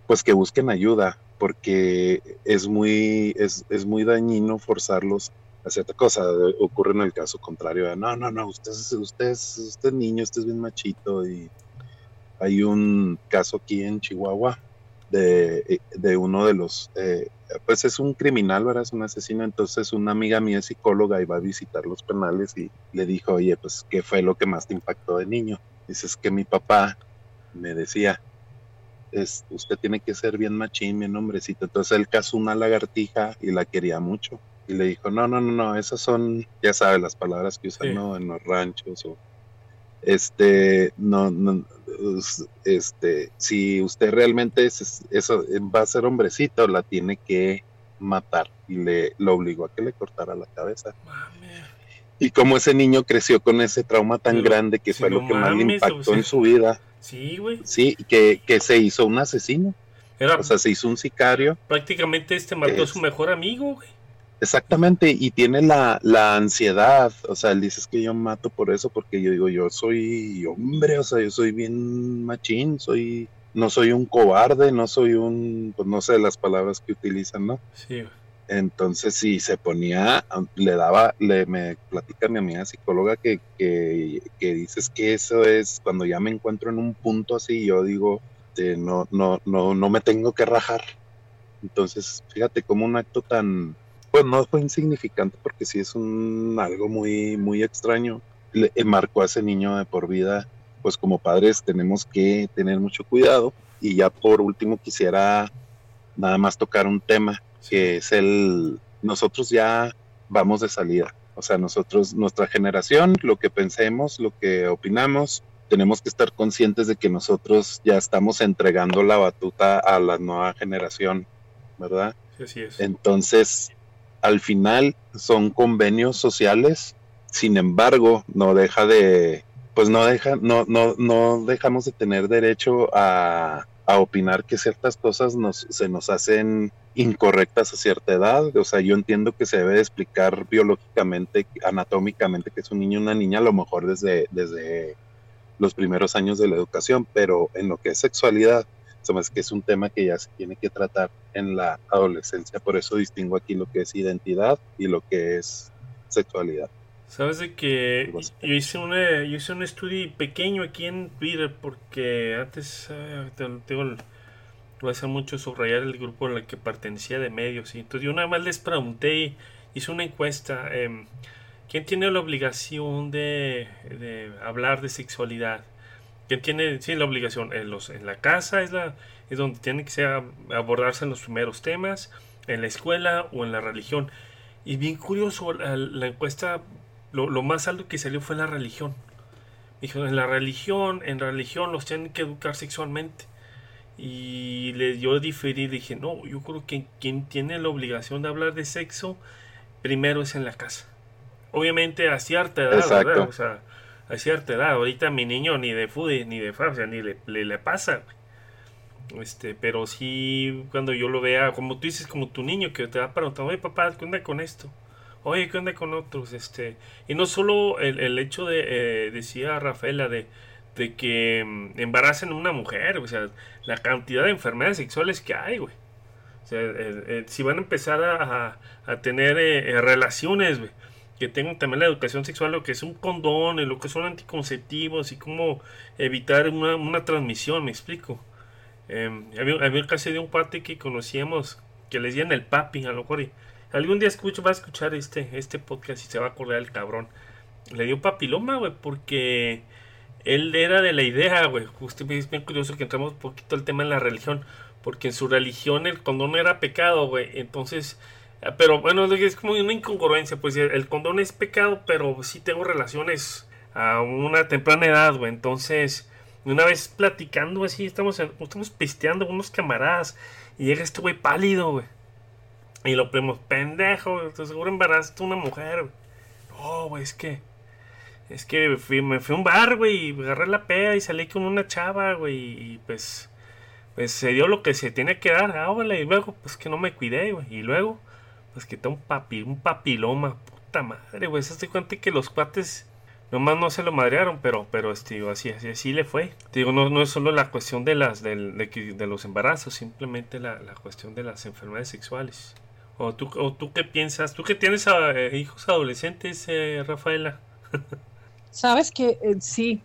pues que busquen ayuda, porque es muy, es, es muy dañino forzarlos a cierta cosa. Ocurre en el caso contrario, no, no, no, usted, usted, usted es niño, usted es bien machito y hay un caso aquí en Chihuahua de, de uno de los, eh, pues es un criminal, ¿verdad? Es un asesino, entonces una amiga mía es psicóloga y va a visitar los penales y le dijo, oye, pues, ¿qué fue lo que más te impactó de niño? Dices que mi papá me decía, es, usted tiene que ser bien machín, bien hombrecito. Entonces él cazó una lagartija y la quería mucho y le dijo, no, no, no, no, esas son, ya sabes, las palabras que usan en los ranchos o este, no, no, este, si usted realmente es, eso va a ser hombrecito, la tiene que matar y le lo obligó a que le cortara la cabeza. Y como ese niño creció con ese trauma tan grande que fue lo que más le impactó en su vida. Sí, güey. Sí, que, que se hizo un asesino. o sea, se hizo un sicario. Prácticamente este mató a su mejor amigo, güey. Exactamente, y tiene la, la, ansiedad, o sea, él dice que yo mato por eso, porque yo digo, yo soy hombre, o sea, yo soy bien machín, soy, no soy un cobarde, no soy un, pues no sé las palabras que utilizan, ¿no? Sí. Entonces, si se ponía, le daba, le me platica mi amiga psicóloga que, que, que, dices que eso es cuando ya me encuentro en un punto así, yo digo, este, no, no, no, no me tengo que rajar. Entonces, fíjate como un acto tan, pues no fue insignificante porque sí es un algo muy, muy extraño. Le marcó a ese niño de por vida, pues como padres tenemos que tener mucho cuidado. Y ya por último quisiera nada más tocar un tema que es el, nosotros ya vamos de salida. O sea, nosotros, nuestra generación, lo que pensemos, lo que opinamos, tenemos que estar conscientes de que nosotros ya estamos entregando la batuta a la nueva generación, ¿verdad? Sí, es. Entonces, al final son convenios sociales, sin embargo, no deja de, pues no deja, no, no, no dejamos de tener derecho a, opinar que ciertas cosas se nos hacen incorrectas a cierta edad. O sea, yo entiendo que se debe explicar biológicamente, anatómicamente, que es un niño o una niña, a lo mejor desde, desde los primeros años de la educación, pero en lo que es sexualidad, sabes que es un tema que ya se tiene que tratar en la adolescencia. Por eso distingo aquí lo que es identidad y lo que es sexualidad. Sabes de que yo hice, una, yo hice un estudio pequeño aquí en Twitter porque antes uh, tengo, voy a hacer mucho subrayar el grupo al que pertenecía de medios. Y entonces yo nada más les pregunté, hice una encuesta, eh, ¿quién tiene la obligación de, de, hablar de sexualidad? ¿Quién tiene sí, la obligación? En, los, en la casa es, la, es donde tiene que ser, abordarse en los primeros temas, en la escuela o en la religión. Y bien curioso, la, la encuesta lo, lo, más alto que salió fue la religión. Dijo, en la religión, en religión los tienen que educar sexualmente. Y le, yo diferí, dije, no, yo creo que quien tiene la obligación de hablar de sexo, primero es en la casa. Obviamente a cierta edad, Exacto. ¿verdad? O sea, a cierta edad. Ahorita mi niño ni de food ni de fab, o sea, ni le, le, le pasa. Este, pero sí, cuando yo lo vea, como tú dices, como tu niño que te va preguntando, oye papá, ¿qué onda con esto? Oye, ¿qué onda con otros? Este, y no solo el, el hecho de, eh, decía Rafaela, de, de que mm, embaracen a una mujer, o sea, la cantidad de enfermedades sexuales que hay, güey. O sea, eh, eh, si van a empezar a, a, a tener eh, relaciones, güey, que tengan también la educación sexual, lo que es un condón, lo que son anticonceptivos y cómo evitar una, una transmisión, me explico. Eh, había, había de un pate que conocíamos que le decían el papi, a lo mejor. Y algún día escucho, va a escuchar este, este podcast y se va a acordar el cabrón. Le dio papiloma, güey, porque él era de la idea, güey. Usted es bien curioso que entramos un poquito al tema en la religión. Porque en su religión el condón era pecado, güey. Entonces, pero bueno, es como una incongruencia. Pues el condón es pecado, pero sí tengo relaciones a una temprana edad, güey. Entonces una vez platicando así, estamos, estamos pisteando con unos camaradas y llega este güey pálido, güey. Y lo primos, pendejo, te seguro embarazaste a una mujer, güey. No, güey, es que. Es que me fui a un bar, güey, y agarré la peda y salí con una chava, güey, y pues. Pues se dio lo que se tiene que dar, ah, y luego, pues que no me cuidé, güey. Y luego, pues que un papi, un papiloma, puta madre, güey. Se cuenta que los cuates Nomás no se lo madrearon, pero, pero este, así, así, así le fue. Te digo, no, no es solo la cuestión de las de, de, los embarazos, simplemente la, la, cuestión de las enfermedades sexuales. ¿O tú, o tú qué piensas? ¿Tú que tienes a, eh, hijos adolescentes, eh, Rafaela? (laughs) Sabes que eh, sí,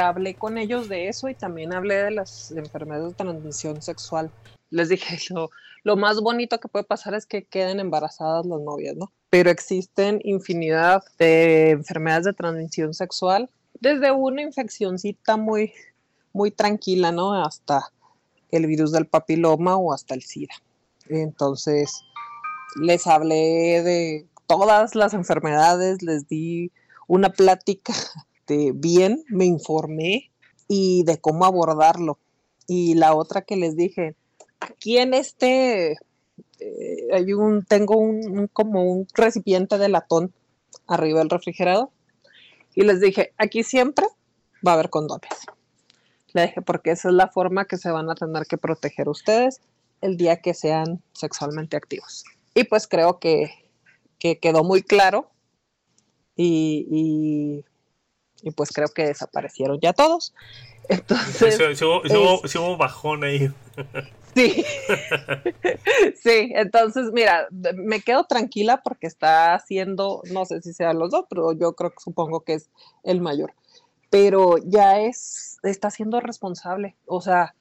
hablé con ellos de eso y también hablé de las enfermedades de transmisión sexual. Les dije, (laughs) lo, lo más bonito que puede pasar es que queden embarazadas las novias, ¿no? Pero existen infinidad de enfermedades de transmisión sexual, desde una infeccióncita muy, muy tranquila, ¿no? Hasta el virus del papiloma o hasta el SIDA. Entonces, les hablé de todas las enfermedades, les di una plática de bien, me informé y de cómo abordarlo. Y la otra que les dije, aquí en este eh, hay un, tengo un, un, como un recipiente de latón arriba del refrigerador y les dije, aquí siempre va a haber condones. Le dije, porque esa es la forma que se van a tener que proteger ustedes el día que sean sexualmente activos. Y pues creo que, que quedó muy claro y, y, y, pues creo que desaparecieron ya todos. (laughs) Entonces... Sí, sí, sí, es... hubo, bajón ahí. (laughs) Sí. sí, entonces, mira, me quedo tranquila porque está haciendo, no sé si sean los dos, pero yo creo que supongo que es el mayor. Pero ya es, está siendo responsable. O sea,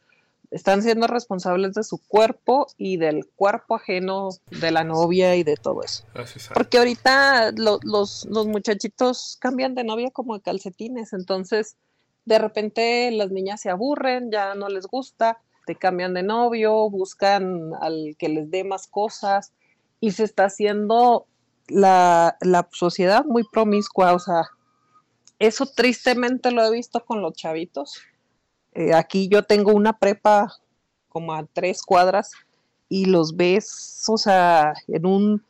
están siendo responsables de su cuerpo y del cuerpo ajeno de la novia y de todo eso. Porque ahorita los, los muchachitos cambian de novia como de calcetines, entonces de repente las niñas se aburren, ya no les gusta, cambian de novio, buscan al que les dé más cosas y se está haciendo la, la sociedad muy promiscua, o sea, eso tristemente lo he visto con los chavitos. Eh, aquí yo tengo una prepa como a tres cuadras y los ves, o sea, en un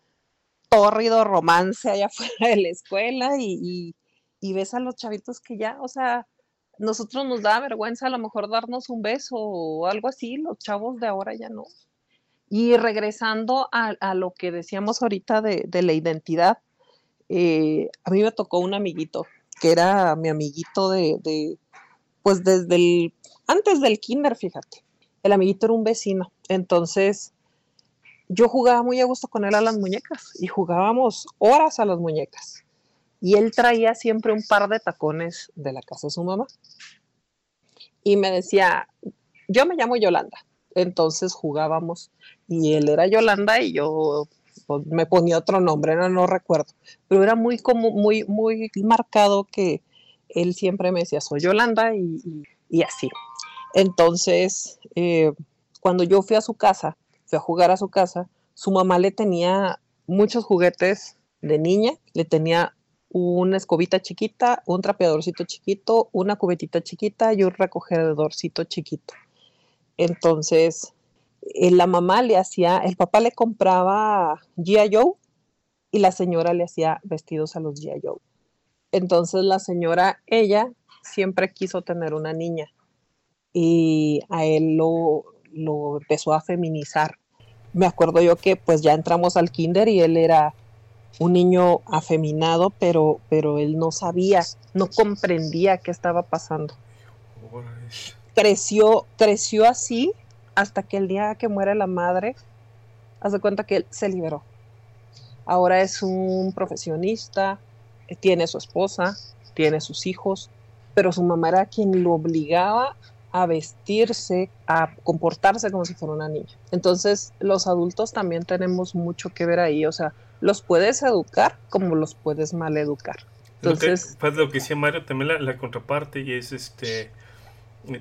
tórrido romance allá (laughs) afuera de la escuela y, ves a los chavitos que ya, o sea, nosotros nos da vergüenza a lo mejor darnos un beso o algo así, los chavos de ahora ya no. Y regresando a, lo que decíamos ahorita de, la identidad, eh, a mí me tocó un amiguito, que era mi amiguito de, de pues desde el antes del kinder, fíjate, el amiguito era un vecino, entonces yo jugaba muy a gusto con él a las muñecas y jugábamos horas a las muñecas. Y él traía siempre un par de tacones de la casa de su mamá. Y me decía, yo me llamo Yolanda. Entonces jugábamos y él era Yolanda y yo pues, me ponía otro nombre, no, no recuerdo. Pero era muy, como, muy, muy marcado que él siempre me decía, soy Yolanda y, así. Entonces, eh, cuando yo fui a su casa, fui a jugar a su casa, su mamá le tenía muchos juguetes de niña, le tenía una escobita chiquita, un trapeadorcito chiquito, una cubetita chiquita y un recogedorcito chiquito. Entonces, eh, la mamá le hacía, el papá le compraba G.I. Joe y la señora le hacía vestidos a los G.I. Entonces la señora, ella siempre quiso tener una niña y a él lo, lo empezó a feminizar. Me acuerdo yo que pues ya entramos al kinder y él era un niño afeminado, pero, pero él no sabía, no comprendía qué estaba pasando. Creció, creció así hasta que el día que muere la madre, hace cuenta que él se liberó. Ahora es un profesionista, tiene su esposa, tiene sus hijos, pero su mamá era quien lo obligaba a vestirse, a comportarse como si fuera una niña. Entonces, los adultos también tenemos mucho que ver ahí, o sea, los puedes educar como los puedes mal educar. Entonces, lo que, lo que decía Mario, también la, contraparte, y es este.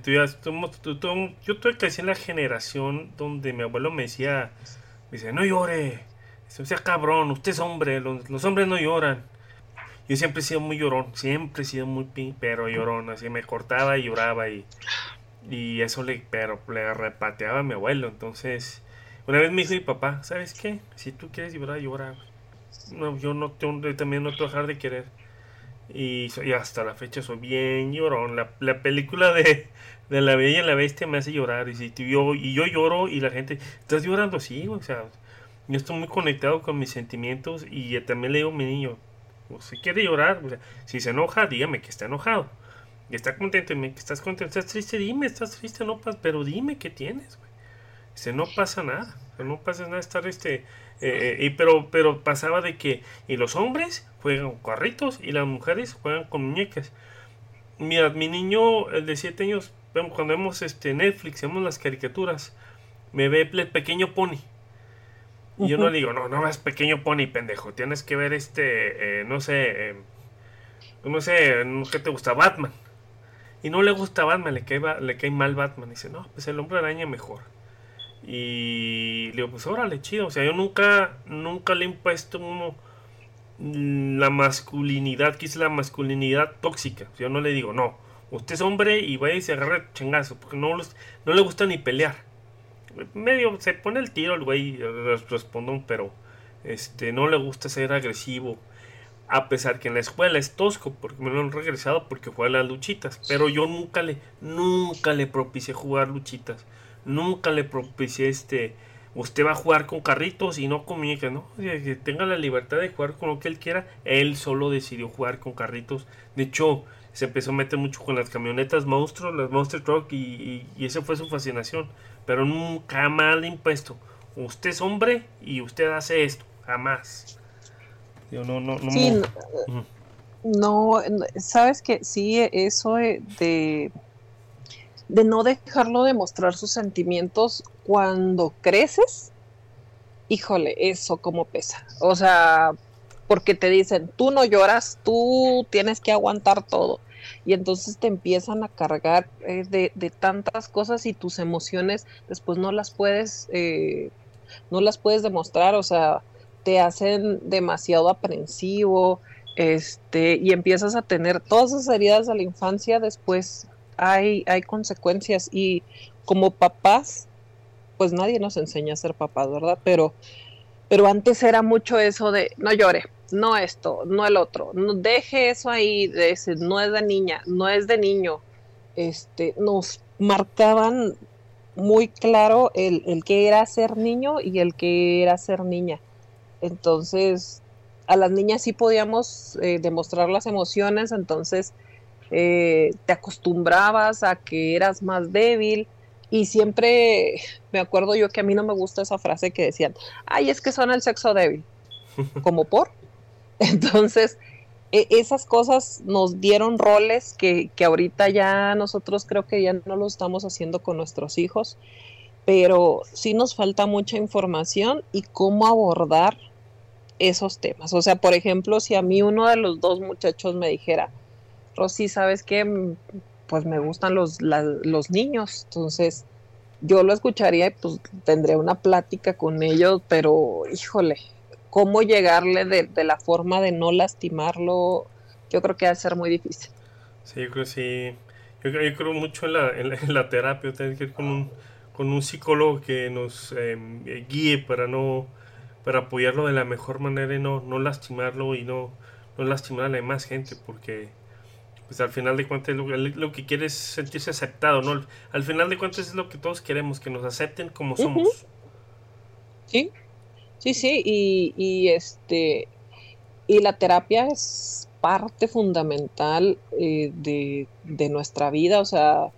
Tú ya, yo tuve que en la generación donde mi abuelo me decía, me dice, no llore, sea cabrón, usted es hombre, los, los hombres no lloran. Yo siempre he sido muy llorón, siempre he sido muy pero llorón, así me cortaba y lloraba y y eso le, pero le repateaba a mi abuelo. Entonces, una vez me dijo mi papá, ¿sabes qué? Si tú quieres llorar, llora. No, yo no yo también no te voy a dejar de querer. Y, hasta la fecha soy bien llorón. La, la película de, de, La Bella y la Bestia me hace llorar. Y, si, yo, y yo lloro y la gente, ¿estás llorando? Sí, o sea, yo estoy muy conectado con mis sentimientos y también le digo a mi niño, pues, si quiere llorar, si se enoja, dígame que está enojado está contento, y me, estás contento, estás triste, dime, estás triste, no pasa, pero dime qué tienes, güey. Dice, no pasa nada, no pasa nada estar este, eh, eh, y pero, pero pasaba de que, y los hombres juegan con carritos y las mujeres juegan con muñecas. Mira, mi niño, el de 7 años, cuando vemos este Netflix, vemos las caricaturas, me ve el pequeño pony. Y yo no digo, no, no ves pequeño pony, pendejo. Tienes que ver este, eh, no sé, no sé, ¿qué te gusta? Batman. Y no le gusta Batman, le cae, le cae mal Batman. dice, no, pues el hombre araña mejor. Y le digo, pues órale, chido. O sea, yo nunca, nunca le he impuesto uno la masculinidad, que es la masculinidad tóxica. Yo no le digo, no, usted es hombre y vaya y se agarra chingazo, porque no, no le gusta ni pelear. Medio se pone el tiro el güey, respondo, pero este, no le gusta ser agresivo a pesar que en la escuela es tosco, porque me lo han regresado porque juega las luchitas. Pero yo nunca le, nunca le propicié jugar luchitas. Nunca le propicié este. Usted va a jugar con carritos y no con muñecas, ¿no? Que tenga la libertad de jugar con lo que él quiera. Él solo decidió jugar con carritos. De hecho, se empezó a meter mucho con las camionetas monstruos, las Monster Truck, y, y, esa fue su fascinación. pero nunca mal impuesto. Usted es hombre y usted hace esto, jamás. Yo no, no, no. no, sabes que sí, eso de, de no dejarlo demostrar sus sentimientos cuando creces, híjole, eso como pesa. O sea, porque te dicen, tú no lloras, tú tienes que aguantar todo. Y entonces te empiezan a cargar eh, de, tantas cosas y tus emociones después no las puedes, eh, no las puedes demostrar, o sea, te hacen demasiado aprensivo, este, y empiezas a tener todas esas heridas de la infancia, después hay, hay consecuencias. Y como papás, pues nadie nos enseña a ser papás, ¿verdad? Pero, pero antes era mucho eso de no llore, no esto, no el otro, no deje eso ahí, de ese, no es de niña, no es de niño. Este, nos marcaban muy claro el, el que era ser niño y el que era ser niña. Entonces, a las niñas sí podíamos eh, demostrar las emociones, entonces eh, te acostumbrabas a que eras más débil y siempre me acuerdo yo que a mí no me gusta esa frase que decían, ay, es que son el sexo débil, (laughs) como por. Entonces, e, esas cosas nos dieron roles que, que ahorita ya nosotros creo que ya no lo estamos haciendo con nuestros hijos, pero sí nos falta mucha información y cómo abordar esos temas. O sea, por ejemplo, si a mí uno de los dos muchachos me dijera, Rosy, ¿sabes qué? Pues me gustan los, los niños, entonces yo lo escucharía y pues tendría una plática con ellos, pero híjole, cómo llegarle de, la forma de no lastimarlo, yo creo que va a ser muy difícil. Sí, yo creo sí. Yo, creo mucho en la, en la, terapia, tener que ir con un, con un psicólogo que nos em, guíe para no para apoyarlo de la mejor manera y no, no lastimarlo y no, no lastimar a la demás gente, porque pues al final de cuentas lo, lo, que quiere es sentirse aceptado, ¿no? Al, final de cuentas es lo que todos queremos, que nos acepten como somos. Sí, Sí, sí, y, este y la terapia es parte fundamental eh, de, nuestra vida. O sea,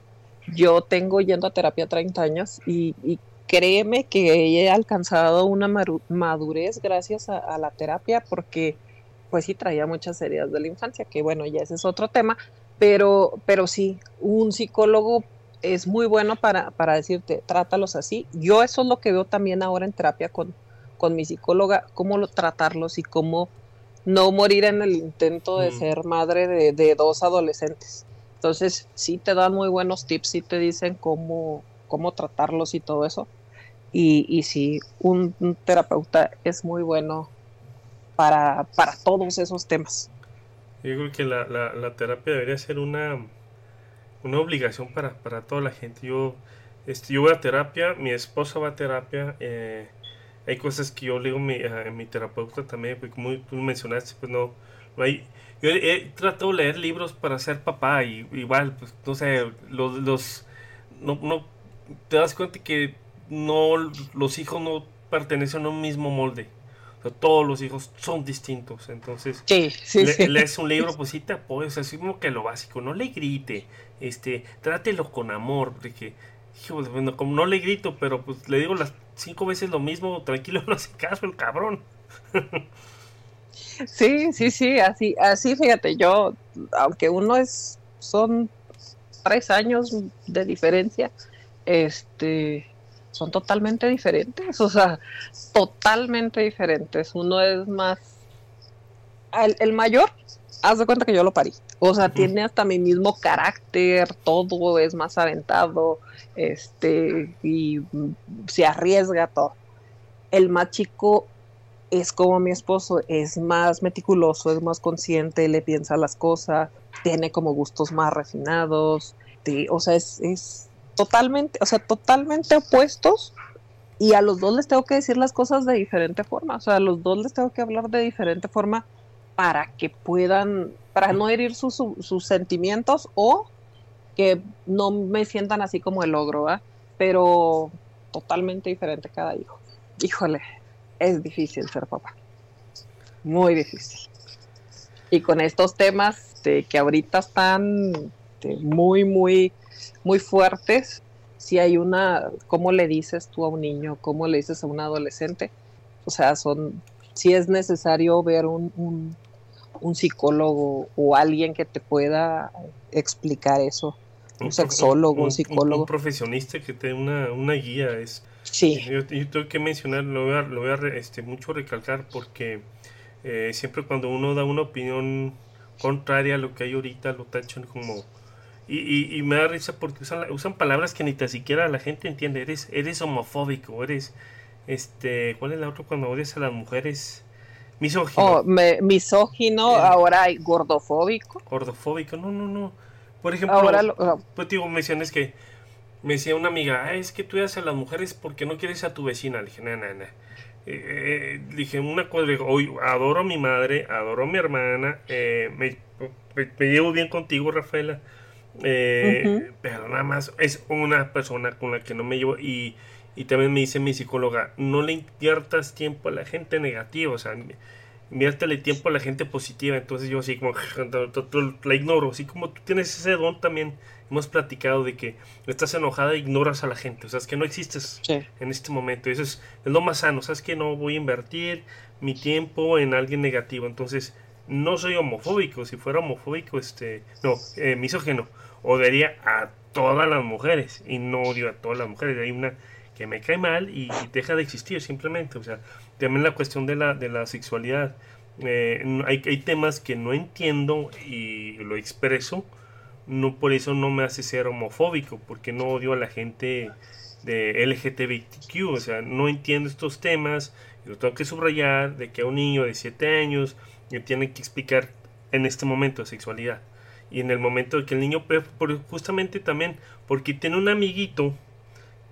yo tengo yendo a terapia 30 años y, créeme que he alcanzado una madurez gracias a, la terapia porque pues sí traía muchas heridas de la infancia, que bueno, ya ese es otro tema, pero, pero sí, un psicólogo es muy bueno para, para decirte, trátalos así. Yo eso es lo que veo también ahora en terapia con, con mi psicóloga cómo tratarlos y cómo no morir en el intento de mm. ser madre de, dos adolescentes. Entonces, sí te dan muy buenos tips, sí te dicen cómo, cómo tratarlos y todo eso. Y, y sí, un, terapeuta es muy bueno para, para todos esos temas. Yo creo que la, la, terapia debería ser una, una obligación para, para toda la gente. Yo, este, yo voy a terapia, mi esposa va a terapia. Eh, hay cosas que yo leo a, mi terapeuta también, porque como tú mencionaste, pues no, no hay... Yo he, tratado de leer libros para ser papá y igual, pues no sé, los, los no, no, te das cuenta que no, los hijos no pertenecen a un mismo molde. O sea, todos los hijos son distintos. Entonces, sí, sí, lees un libro, pues sí te apoyas, así como que lo básico, no le grite, este, trátelo con amor, porque bueno, como no le grito, pero pues le digo las cinco veces lo mismo, tranquilo, (laughs) no hace caso el cabrón. Sí, sí, sí, así, así fíjate, yo, aunque uno es, son tres años de diferencia, este, son totalmente diferentes, o sea, totalmente diferentes. Uno es más, el, el mayor haz de cuenta que yo lo parí. O sea, tiene hasta mi mismo carácter, todo es más aventado, este, y se arriesga todo. El más chico es como mi esposo, es más meticuloso, es más consciente, le piensa las cosas, tiene como gustos más refinados, o sea, es, es totalmente, o sea, totalmente opuestos y a los dos les tengo que decir las cosas de diferente forma, o sea, a los dos les tengo que hablar de diferente forma para que puedan, para no herir sus, sus sentimientos o que no me sientan así como el logro, ¿va? Pero totalmente diferente cada hijo. Híjole, es difícil ser papá. Muy difícil. Y con estos temas que ahorita están muy, muy, muy fuertes, si hay una, ¿cómo le dices tú a un niño? ¿Cómo le dices a un adolescente? O sea, son, si es necesario ver un, un, un psicólogo o alguien que te pueda explicar eso. Un, sexólogo, un, psicólogo. Un, profesionista que te dé una, una guía. Es, sí. Yo, tengo que mencionar, lo voy a, lo voy a este, mucho recalcar porque eh, siempre cuando uno da una opinión contraria a lo que hay ahorita, lo tachan como... Y, y, y me da risa porque usan, usan palabras que ni tan siquiera la gente entiende. Eres, eres homofóbico, eres... Este, ¿Cuál es la otra cuando odias a las mujeres? Misógino. Oh, me, misógino, eh, ahora hay gordofóbico. Gordofóbico, no, no, no. Por ejemplo, ahora lo, oh. pues digo, menciones que me decía una amiga, es que tú odias a las mujeres porque no quieres a tu vecina. Le dije, no, no, no. Eh, dije una cosa, hoy adoro a mi madre, adoro a mi hermana, eh, me, me, llevo bien contigo, Rafaela, eh, uh -huh. pero nada más es una persona con la que no me llevo y, y también me dice mi psicóloga, no le inviertas tiempo a la gente negativa, o sea, inviértele tiempo a la gente positiva, entonces yo así como (laughs) la ignoro, así como tú tienes ese don también. Hemos platicado de que estás enojada e ignoras a la gente, o sea, es que no existes sí. en este momento, eso es, es, lo más sano, o sea, es que no voy a invertir mi tiempo en alguien negativo, entonces no soy homofóbico, si fuera homofóbico, este, no, eh, misógeno, odiaría a todas las mujeres y no odio a todas las mujeres, hay una que me cae mal y, deja de existir simplemente, o sea, también la cuestión de la, de la sexualidad, eh, hay, temas que no entiendo y lo expreso, no por eso no me hace ser homofóbico, porque no odio a la gente de LGTBQ, o sea, no entiendo estos temas, y lo tengo que subrayar de que a un niño de 7 años le tiene que explicar en este momento sexualidad. Y en el momento que el niño, justamente también, porque tiene un amiguito,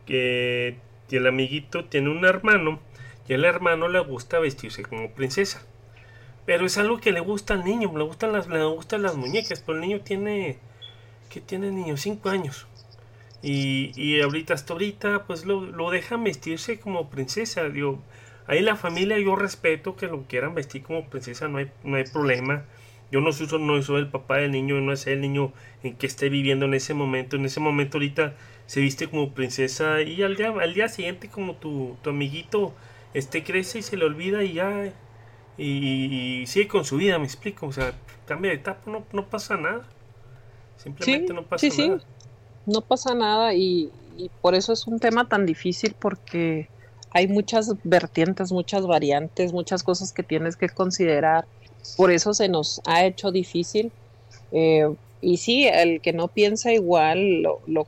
que y el amiguito tiene un hermano, y el hermano le gusta vestirse como princesa. Pero es algo que le gusta al niño, le gustan las, le gustan las muñecas, pero el niño tiene que tiene niño 5 años. Y, y, ahorita hasta ahorita pues lo, lo, dejan vestirse como princesa. Digo, ahí la familia yo respeto que lo quieran vestir como princesa, no hay, no hay problema. Yo no soy, no soy el papá del niño, no es el niño en que esté viviendo en ese momento. En ese momento ahorita se viste como princesa y al día, al día siguiente como tu, tu amiguito este crece y se le olvida y ya y, y, sigue con su vida, me explico. O sea, cambia de etapa, no, no pasa nada. Simplemente sí, no pasa sí, nada. Sí. No pasa nada y, y, por eso es un tema tan difícil porque hay muchas vertientes, muchas variantes, muchas cosas que tienes que considerar. Por eso se nos ha hecho difícil. Eh, y sí, el que no piensa igual lo, lo,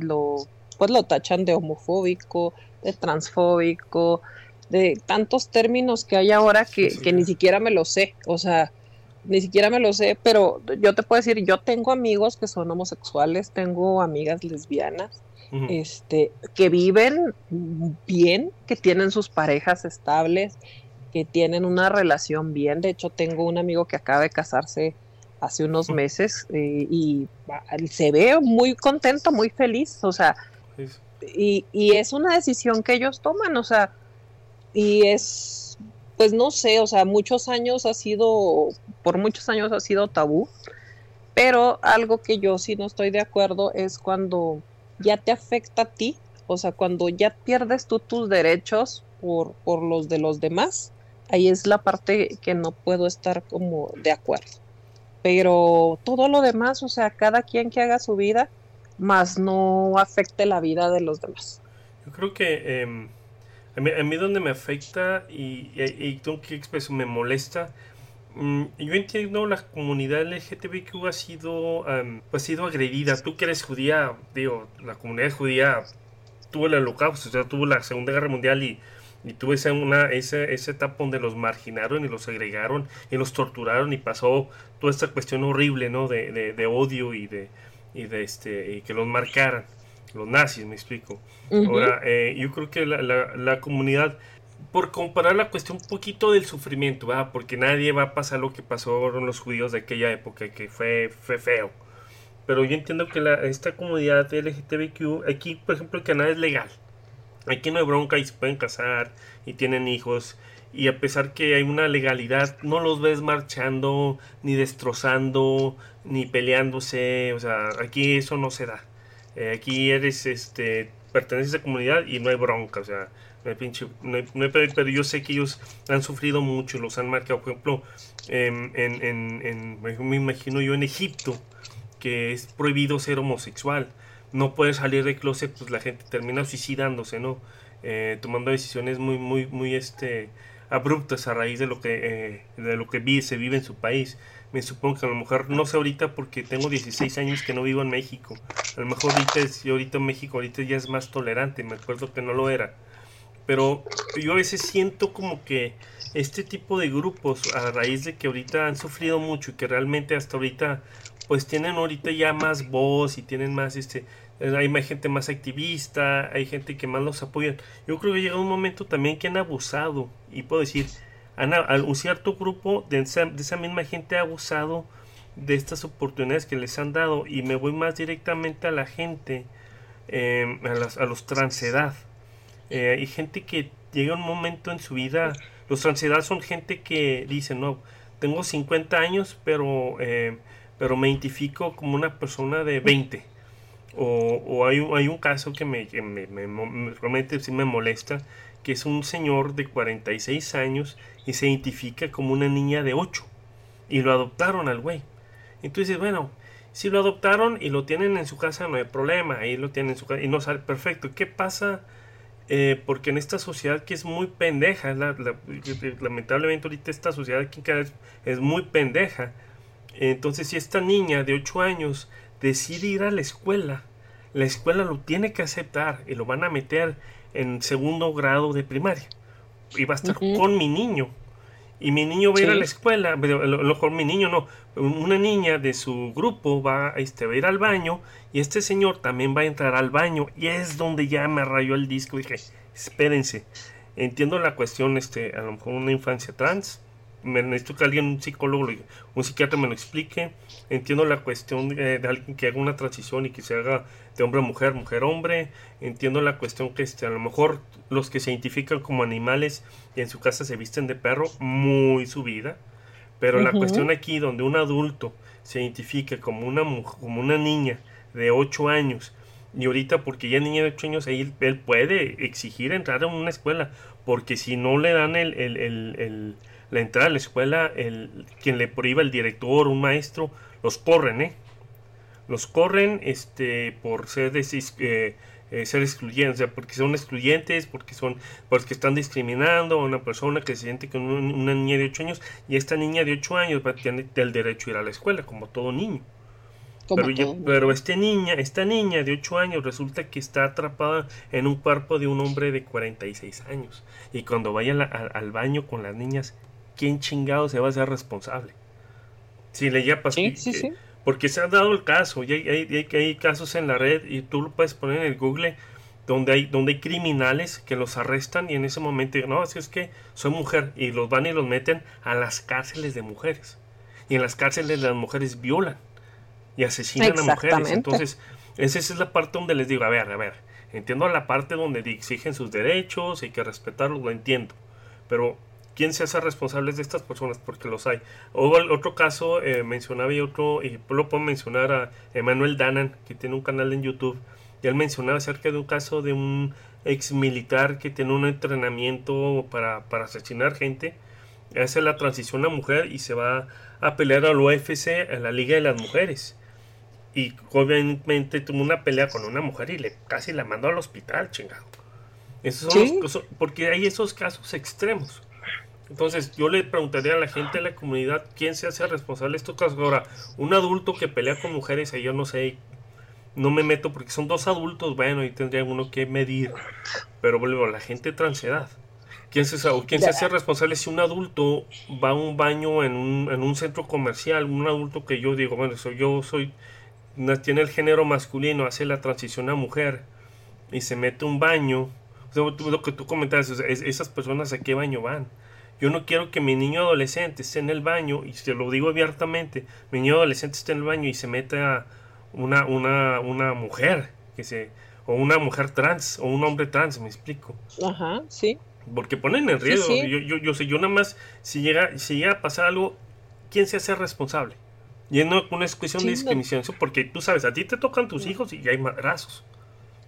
lo, pues lo tachan de homofóbico, de transfóbico, de tantos términos que hay ahora que, sí, que ni siquiera me lo sé. O sea, ni siquiera me lo sé, pero yo te puedo decir, yo tengo amigos que son homosexuales, tengo amigas lesbianas, uh -huh. este, que viven bien, que tienen sus parejas estables, que tienen una relación bien. De hecho, tengo un amigo que acaba de casarse hace unos meses eh, y se ve muy contento, muy feliz, o sea, y, y es una decisión que ellos toman, o sea, y es pues no sé, o sea, muchos años ha sido, por muchos años ha sido tabú, pero algo que yo sí no estoy de acuerdo es cuando ya te afecta a ti, o sea, cuando ya pierdes tú tus derechos por, por los de los demás, ahí es la parte que no puedo estar como de acuerdo. Pero todo lo demás, o sea, cada quien que haga su vida, más no afecte la vida de los demás. Yo creo que... eh a mí, a mí, donde me afecta y, y, y tengo que expresar, me molesta. Mm, yo entiendo la comunidad LGTBQ ha sido, um, ha sido agredida. Tú que eres judía, digo, la comunidad judía tuvo el holocausto, o sea, tuvo la Segunda Guerra Mundial y, y tuvo esa, una, esa, esa etapa donde los marginaron y los segregaron y los torturaron y pasó toda esta cuestión horrible, ¿no? De, de, de odio y de, y de este, y que los marcaran los nazis, me explico. Uh -huh. Ahora, eh, yo creo que la, la, la, comunidad, por comparar la cuestión un poquito del sufrimiento, ¿verdad? porque nadie va a pasar lo que pasó con los judíos de aquella época, que fue, fue feo. Pero yo entiendo que la, esta comunidad LGTBQ, aquí, por ejemplo, en Canadá es legal. Aquí no hay bronca y se pueden casar y tienen hijos. Y a pesar que hay una legalidad, no los ves marchando, ni destrozando, ni peleándose. O sea, aquí eso no se da. Eh, aquí eres, este, perteneces a comunidad y no hay bronca, o sea, no hay pinche, no hay, pero yo sé que ellos han sufrido mucho, los han marcado, por ejemplo, en, en, me imagino yo en Egipto, que es prohibido ser homosexual, no puedes salir de closet, pues la gente termina suicidándose, ¿no? Eh, tomando decisiones muy, muy, muy, este, abruptas a raíz de lo que, eh, de lo que vi, se vive en su país. Me supongo que a lo mejor, no sé ahorita porque tengo 16 años que no vivo en México. A lo mejor ahorita, yo ahorita en México ahorita ya es más tolerante, me acuerdo que no lo era. Pero yo a veces siento como que este tipo de grupos, a raíz de que ahorita han sufrido mucho y que realmente hasta ahorita, pues tienen ahorita ya más voz y tienen más este, hay más gente más activista, hay gente que más los apoya. Yo creo que llega un momento también que han abusado, y puedo decir, han, un cierto grupo de esa, misma gente ha abusado de estas oportunidades que les han dado, y me voy más directamente a la gente, em, a, los transedad. Eh, hay gente que llega un momento en su vida, los transedad son gente que dice, no, tengo 50 años, pero, eh, pero me identifico como una persona de 20 o, hay, hay, un caso que me, me, realmente sí me molesta, que es un señor de 46 años y se identifica como una niña de 8. Y lo adoptaron al güey. Entonces, bueno, si lo adoptaron y lo tienen en su casa, no hay problema. Ahí lo tienen en su casa y no sale perfecto. ¿Qué pasa? Eh, porque en esta sociedad que es muy pendeja, lamentablemente ahorita esta sociedad aquí es, es muy pendeja. Entonces, si esta niña de 8 años decide ir a la escuela, la escuela lo tiene que aceptar y lo van a meter en segundo grado de primaria. Y va a estar con mi niño. Y mi niño va a ir a la escuela, a lo mejor mi niño no, una niña de su grupo va, este, va a ir al baño y este señor también va a entrar al baño y es donde ya me rayó el disco. Dije, espérense, entiendo la cuestión, este, a lo mejor una infancia trans, me necesito que alguien, un psicólogo, un psiquiatra me lo explique. Entiendo la cuestión de, alguien que haga una transición y que se haga de hombre a mujer, mujer a hombre. Entiendo la cuestión que este, a lo mejor los que se identifican como animales y en su casa se visten de perro, muy su vida. Pero la cuestión aquí donde un adulto se identifica como una, como una niña de 8 años y ahorita porque ya niña de 8 años él, él puede exigir entrar a una escuela porque si no le dan el, el la entrada a la escuela, el, quien le prohíba el director, un maestro, los corren, ¿eh? Los corren este, por ser, eh, eh, ser excluyentes, o sea, porque son excluyentes, porque son porque están discriminando a una persona que se siente con una niña de 8 años y esta niña de 8 años va a tener el derecho a ir a la escuela, como todo niño. pero, pero este niña, esta niña de 8 años resulta que está atrapada en un cuerpo de un hombre de 46 años. Y cuando vaya al baño con las niñas, ¿quién chingado se va a ser responsable? Si le ya pasó. Sí, sí, sí. Porque se ha dado el caso, y hay, hay, hay, casos en la red, y tú lo puedes poner en el Google, donde hay, donde hay criminales que los arrestan y en ese momento dicen, no, es que soy mujer, y los van y los meten a las cárceles de mujeres. Y en las cárceles las mujeres violan y asesinan a mujeres. Entonces, esa es la parte donde les digo, a ver, a ver, entiendo la parte donde exigen sus derechos, hay que respetarlos, lo entiendo. Pero quién se hace responsable de estas personas, porque los hay. O otro caso, eh, mencionaba y otro, y lo puedo mencionar a Emanuel Danan, que tiene un canal en YouTube, y él mencionaba acerca de un caso de un ex militar que tiene un entrenamiento para, para asesinar gente, hace la transición a mujer y se va a pelear al UFC, a la Liga de las Mujeres. Y obviamente tuvo una pelea con una mujer y le casi la mandó al hospital, chingado. Esos son los, porque hay esos casos extremos. Entonces, yo le preguntaría a la gente de la comunidad quién se hace responsable de estos casos. Ahora, un adulto que pelea con mujeres, ahí yo no sé, no me meto porque son dos adultos, bueno, ahí tendría uno que medir. Pero vuelvo a la gente de transedad. ¿Quién se, quién se hace responsable si un adulto va a un baño en un, en un centro comercial? Un adulto que yo digo, bueno, soy, yo soy, tiene el género masculino, hace la transición a mujer y se mete un baño. lo que tú comentabas, esas personas a qué baño van yo no quiero que mi niño adolescente esté en el baño, y te lo digo abiertamente, mi niño adolescente esté en el baño y se meta una, una, una mujer, que se, o una mujer trans, o un hombre trans, me explico. Ajá, sí. Porque ponen en riesgo. Yo, yo, yo sé, yo nada más, si llega, si llega a pasar algo, ¿quién se hace responsable? Y no una cuestión de discriminación, porque tú sabes, a ti te tocan tus hijos y ya hay madrazos.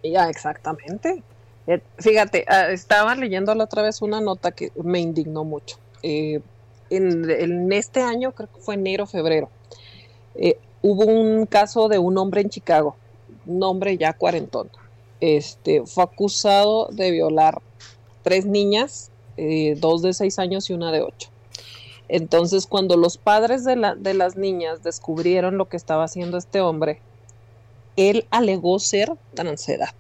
Ya, exactamente. Eh, fíjate, ah, estaba leyendo la otra vez una nota que me indignó mucho. Eh, en, este año, creo que fue enero, febrero, eh, hubo un caso de un hombre en Chicago, un hombre ya cuarentón. Este, fue acusado de violar tres niñas, dos de seis años y una de ocho. Entonces, cuando los padres de, de las niñas descubrieron lo que estaba haciendo este hombre, él alegó ser transedad.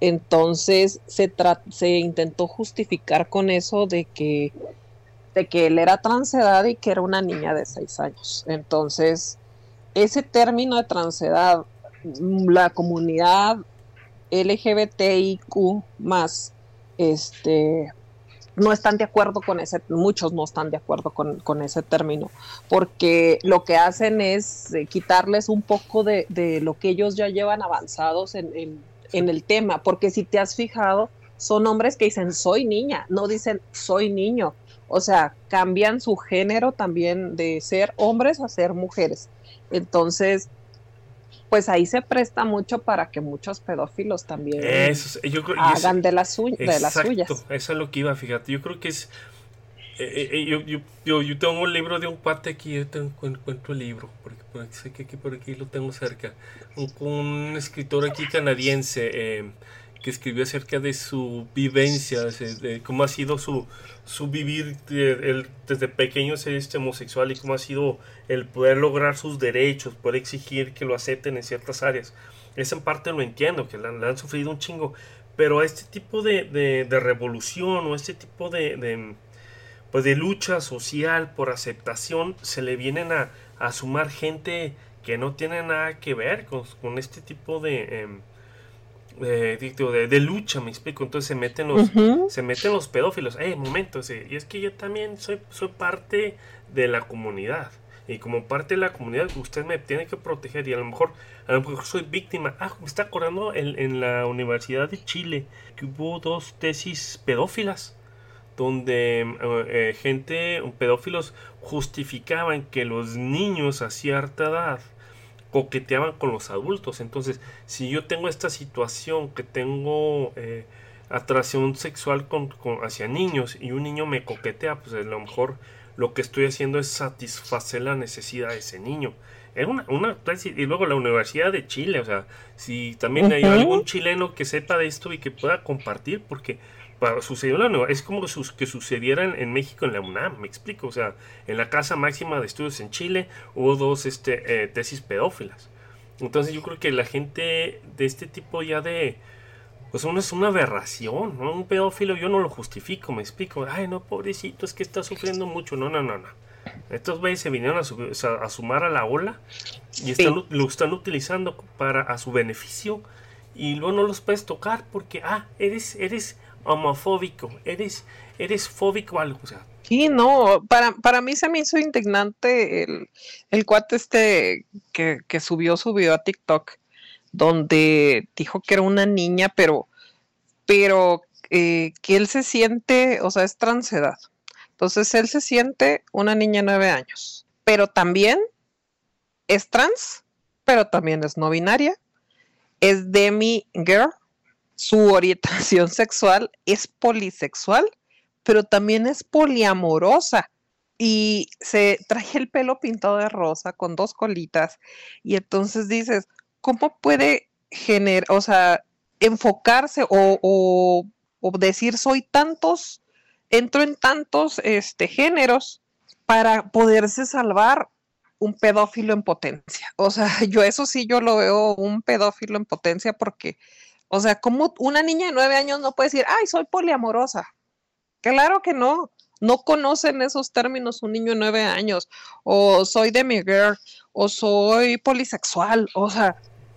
Entonces se, se intentó justificar con eso de que, de que él era transedad y que era una niña de seis años. Entonces, ese término de transedad, la comunidad LGBTIQ más, este, no están de acuerdo con ese, muchos no están de acuerdo con, ese término, porque lo que hacen es eh, quitarles un poco de, lo que ellos ya llevan avanzados en, el tema, porque si te has fijado, son hombres que dicen soy niña, no dicen soy niño, o sea, cambian su género también de ser hombres a ser mujeres. Entonces, pues ahí se presta mucho para que muchos pedófilos también hagan de, las de las suyas. Eso es lo que iba, fíjate. Yo creo que es. Eh, eh, eh, yo, yo, tengo un libro de un pate aquí, yo te encuentro el libro, porque sé que aquí, por aquí lo tengo cerca. Un, un escritor aquí canadiense que escribió acerca de su vivencia, de, cómo ha sido su, su vivir desde pequeño ser este homosexual y cómo ha sido el poder lograr sus derechos, poder exigir que lo acepten en ciertas áreas. Esa en parte lo entiendo, que la, han sufrido un chingo, pero este tipo de, de, revolución o este tipo de, pues de lucha social por aceptación se le vienen a, a sumar gente que no tiene nada que ver con, con este tipo de... Em, de, de, lucha, me explico. Entonces se meten los, se meten los pedófilos. Eh, momento, y es que yo también soy, soy parte de la comunidad. Y como parte de la comunidad, usted me tiene que proteger. Y a lo mejor, a lo mejor soy víctima. Ah, me está acordando en, en la Universidad de Chile que hubo dos tesis pedófilas. Donde eh, eh, gente, pedófilos, justificaban que los niños a cierta edad coqueteaban con los adultos. Entonces, si yo tengo esta situación que tengo eh, atracción sexual con, hacia niños y un niño me coquetea, pues a lo mejor lo que estoy haciendo es satisfacer la necesidad de ese niño. Es una, una y luego la Universidad de Chile, o sea, si también hay algún chileno que sepa de esto y que pueda compartir, porque sucedió la nueva, es como que sucediera en, México en la UNAM, me explico, o sea, en la Casa Máxima de Estudios en Chile hubo dos este, eh, tesis pedófilas. Entonces yo creo que la gente de este tipo ya de, pues uno es una aberración, ¿no? Un pedófilo yo no lo justifico, me explico, ay no, pobrecito, es que está sufriendo mucho, no, no, no, no. Estos güeyes se vinieron a, sumar a la ola y están, lo están utilizando para a su beneficio y luego no los puedes tocar porque, ah, eres, eres homofóbico, eres, eres fóbico algo, o sea. Sí, no, para, para mí se me hizo indignante el, el cuate este que, que subió, subió a TikTok, donde dijo que era una niña, pero, pero eh, que él se siente, o sea, es transedad. Entonces él se siente una niña de nueve años, pero también es trans, pero también es no binaria, es demi girl, su orientación (laughs) sexual es polisexual, pero también es poliamorosa. Y se trae el pelo pintado de rosa con dos colitas. Y entonces dices, ¿cómo puede generar, o sea, enfocarse o, decir soy tantos, entro en tantos este, géneros para poderse salvar un pedófilo en potencia? O sea, (laughs) yo eso sí, yo lo veo un pedófilo en potencia porque o sea, como una niña de nueve años no puede decir, ay, soy poliamorosa? Claro que no. No conocen esos términos un niño de nueve años. O soy demigirl. O soy polisexual. O sea,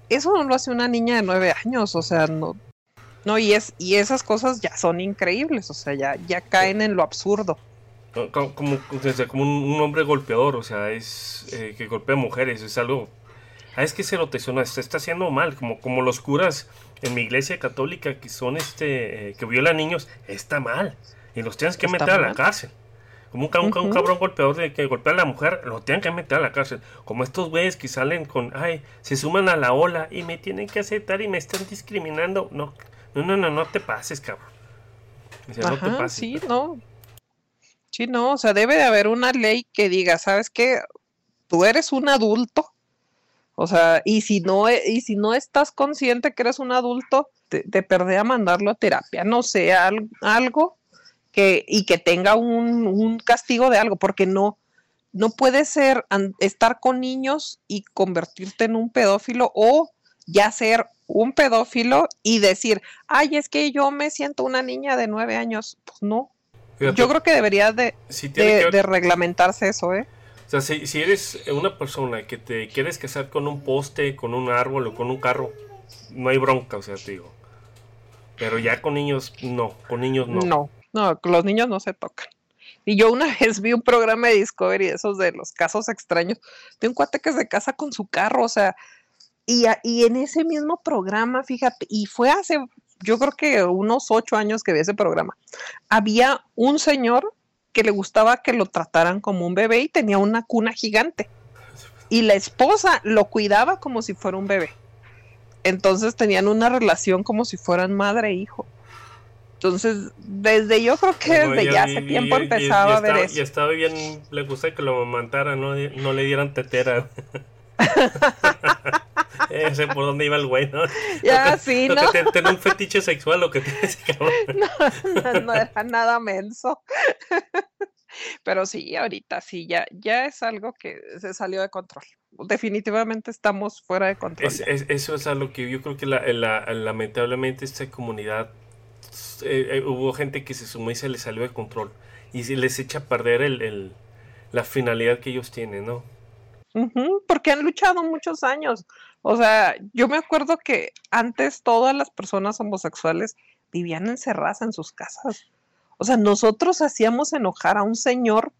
eso no lo hace una niña de nueve años. O sea, no. No, y, es, y esas cosas ya son increíbles. O sea, ya, ya caen en lo absurdo. Como, como, un, hombre golpeador, o sea, es eh, que golpea mujeres, es algo. Ah, es que se lo te se está haciendo mal, como, como los curas en mi iglesia católica que son este, eh, que violan niños, está mal. Y los tienes que meter a la cárcel. Como un, cabrón golpeador de que golpea a la mujer, lo tienen que meter a la cárcel. Como estos güeyes que salen con, ay, se suman a la ola y me tienen que aceptar y me están discriminando. No, no, no, no, no te pases, cabrón. no te pases. Sí, no. Sí, no, o sea, debe de haber una ley que diga, ¿sabes qué? Tú eres un adulto. O sea, y si no, e, y si no estás consciente que eres un adulto, te, te a mandarlo a terapia, no sé, algo que, y que tenga un, castigo de algo, porque no, no puede ser estar con niños y convertirte en un pedófilo o ya ser un pedófilo y decir, ay, es que yo me siento una niña de nueve años. Pues no. yo creo que debería de, de, reglamentarse eso, ¿eh? Sea, si, eres una persona que te quieres casar con un poste, con un árbol o con un carro, no hay bronca, o sea, te digo. Pero ya con niños, no, con niños no. No. No, los niños no se tocan. Y yo una (laughs) vez vi un programa de Discovery, esos de los casos extraños, de un cuate que se casa con su carro, o sea, y, y en ese mismo programa, fíjate, y fue hace, yo creo que unos ocho años que vi ese programa, había un señor que le gustaba que lo trataran como un bebé y tenía una cuna gigante. Y la esposa lo cuidaba como si fuera un bebé. Entonces tenían una relación como si fueran madre e hijo. Entonces, desde yo creo que desde ya, hace tiempo empezaba a ver eso. Y estaba bien, le gusta que lo amamantara, no, no le dieran tetera. (laughs) (laughs) Ese por dónde iba el güey, ¿no? Ya, sí, ¿no? Tener un fetiche sexual lo que tiene ese (laughs) cabrón. No, no, era nada menso. (laughs) Pero sí, ahorita sí, ya, ya es algo que se salió de control. Definitivamente estamos fuera de control. eso es algo que yo creo que la, la, lamentablemente esta comunidad eh, eh, hubo gente que se sumó y se les salió de control. Y se les echa a perder el, la finalidad que ellos tienen, ¿no? Porque han luchado muchos años. O sea, yo me acuerdo que antes todas las personas homosexuales vivían encerradas en sus casas. O sea, nosotros hacíamos enojar a un señor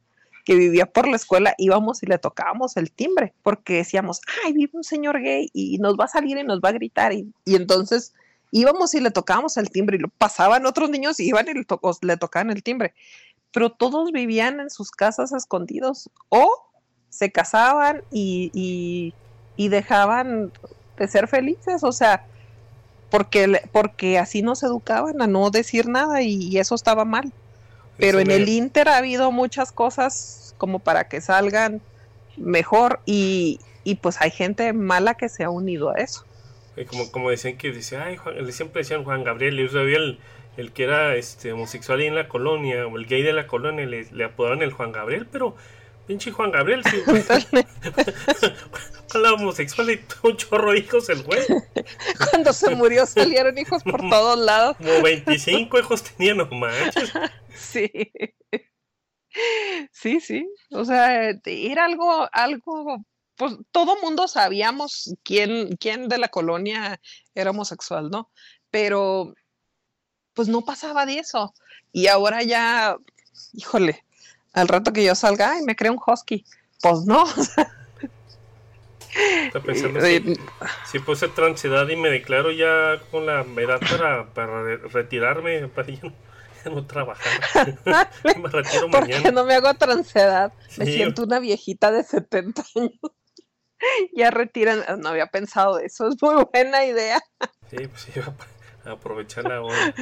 que vivía por la escuela, íbamos y le tocábamos el timbre, porque decíamos, ay, vive un señor gay y nos va a salir y nos va a gritar. Y, entonces íbamos y le tocábamos el timbre y lo pasaban otros niños y iban y le tocaban el timbre. Pero todos vivían en sus casas escondidos o se casaban y, dejaban de ser felices, o sea, porque, porque así nos educaban a no decir nada y, eso estaba mal. Pero en el Inter ha habido muchas cosas como para que salgan mejor y, y pues hay gente mala que se ha unido a eso. Como, como decían que dice, ay, siempre decían Juan Gabriel, y sabía el, el que era este homosexual ahí en la colonia, o el gay de la colonia, le, le apodaban el Juan Gabriel, pero pinche Juan Gabriel, sí. la (laughs) homosexual y un chorro de hijos el güey. Cuando se murió salieron hijos por todos lados. Como 25 hijos tenían, no manches. Sí. Sí, sí. O sea, era algo, algo pues todo mundo sabíamos quién, quién de la colonia era homosexual, ¿no? Pero pues no pasaba de eso. Y ahora ya, híjole, al rato que yo salga, ay, me creo un husky. Pues no. (laughs) si, puse transidad y me declaro ya con la edad para, retirarme, para ya no, trabajar. (laughs) me retiro Porque no me hago transedad. Me siento una viejita de 70 años. (laughs) ya retiran, no había pensado eso, es muy buena idea. Sí, pues iba a aprovechar la hora.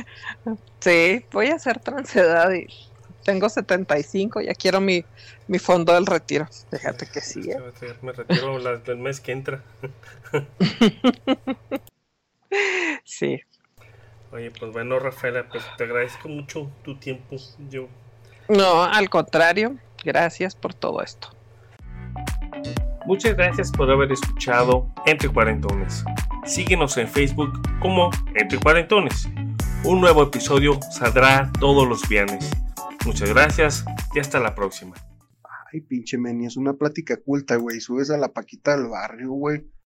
Sí, voy a hacer transedad y tengo 75, ya quiero mi, mi fondo del retiro. Fíjate que sí. ¿eh? Me retiro el mes que entra. (laughs) sí. Oye, pues bueno, Rafaela, pues te agradezco mucho tu tiempo. Yo. No, al contrario, gracias por todo esto. Muchas gracias por haber escuchado Entre Cuarentones. Síguenos en Facebook como Entre Cuarentones. Un nuevo episodio saldrá todos los viernes. Muchas gracias y hasta la próxima. Ay, pinche Meni, es una plática culta, güey. Subes a la Paquita del barrio, güey.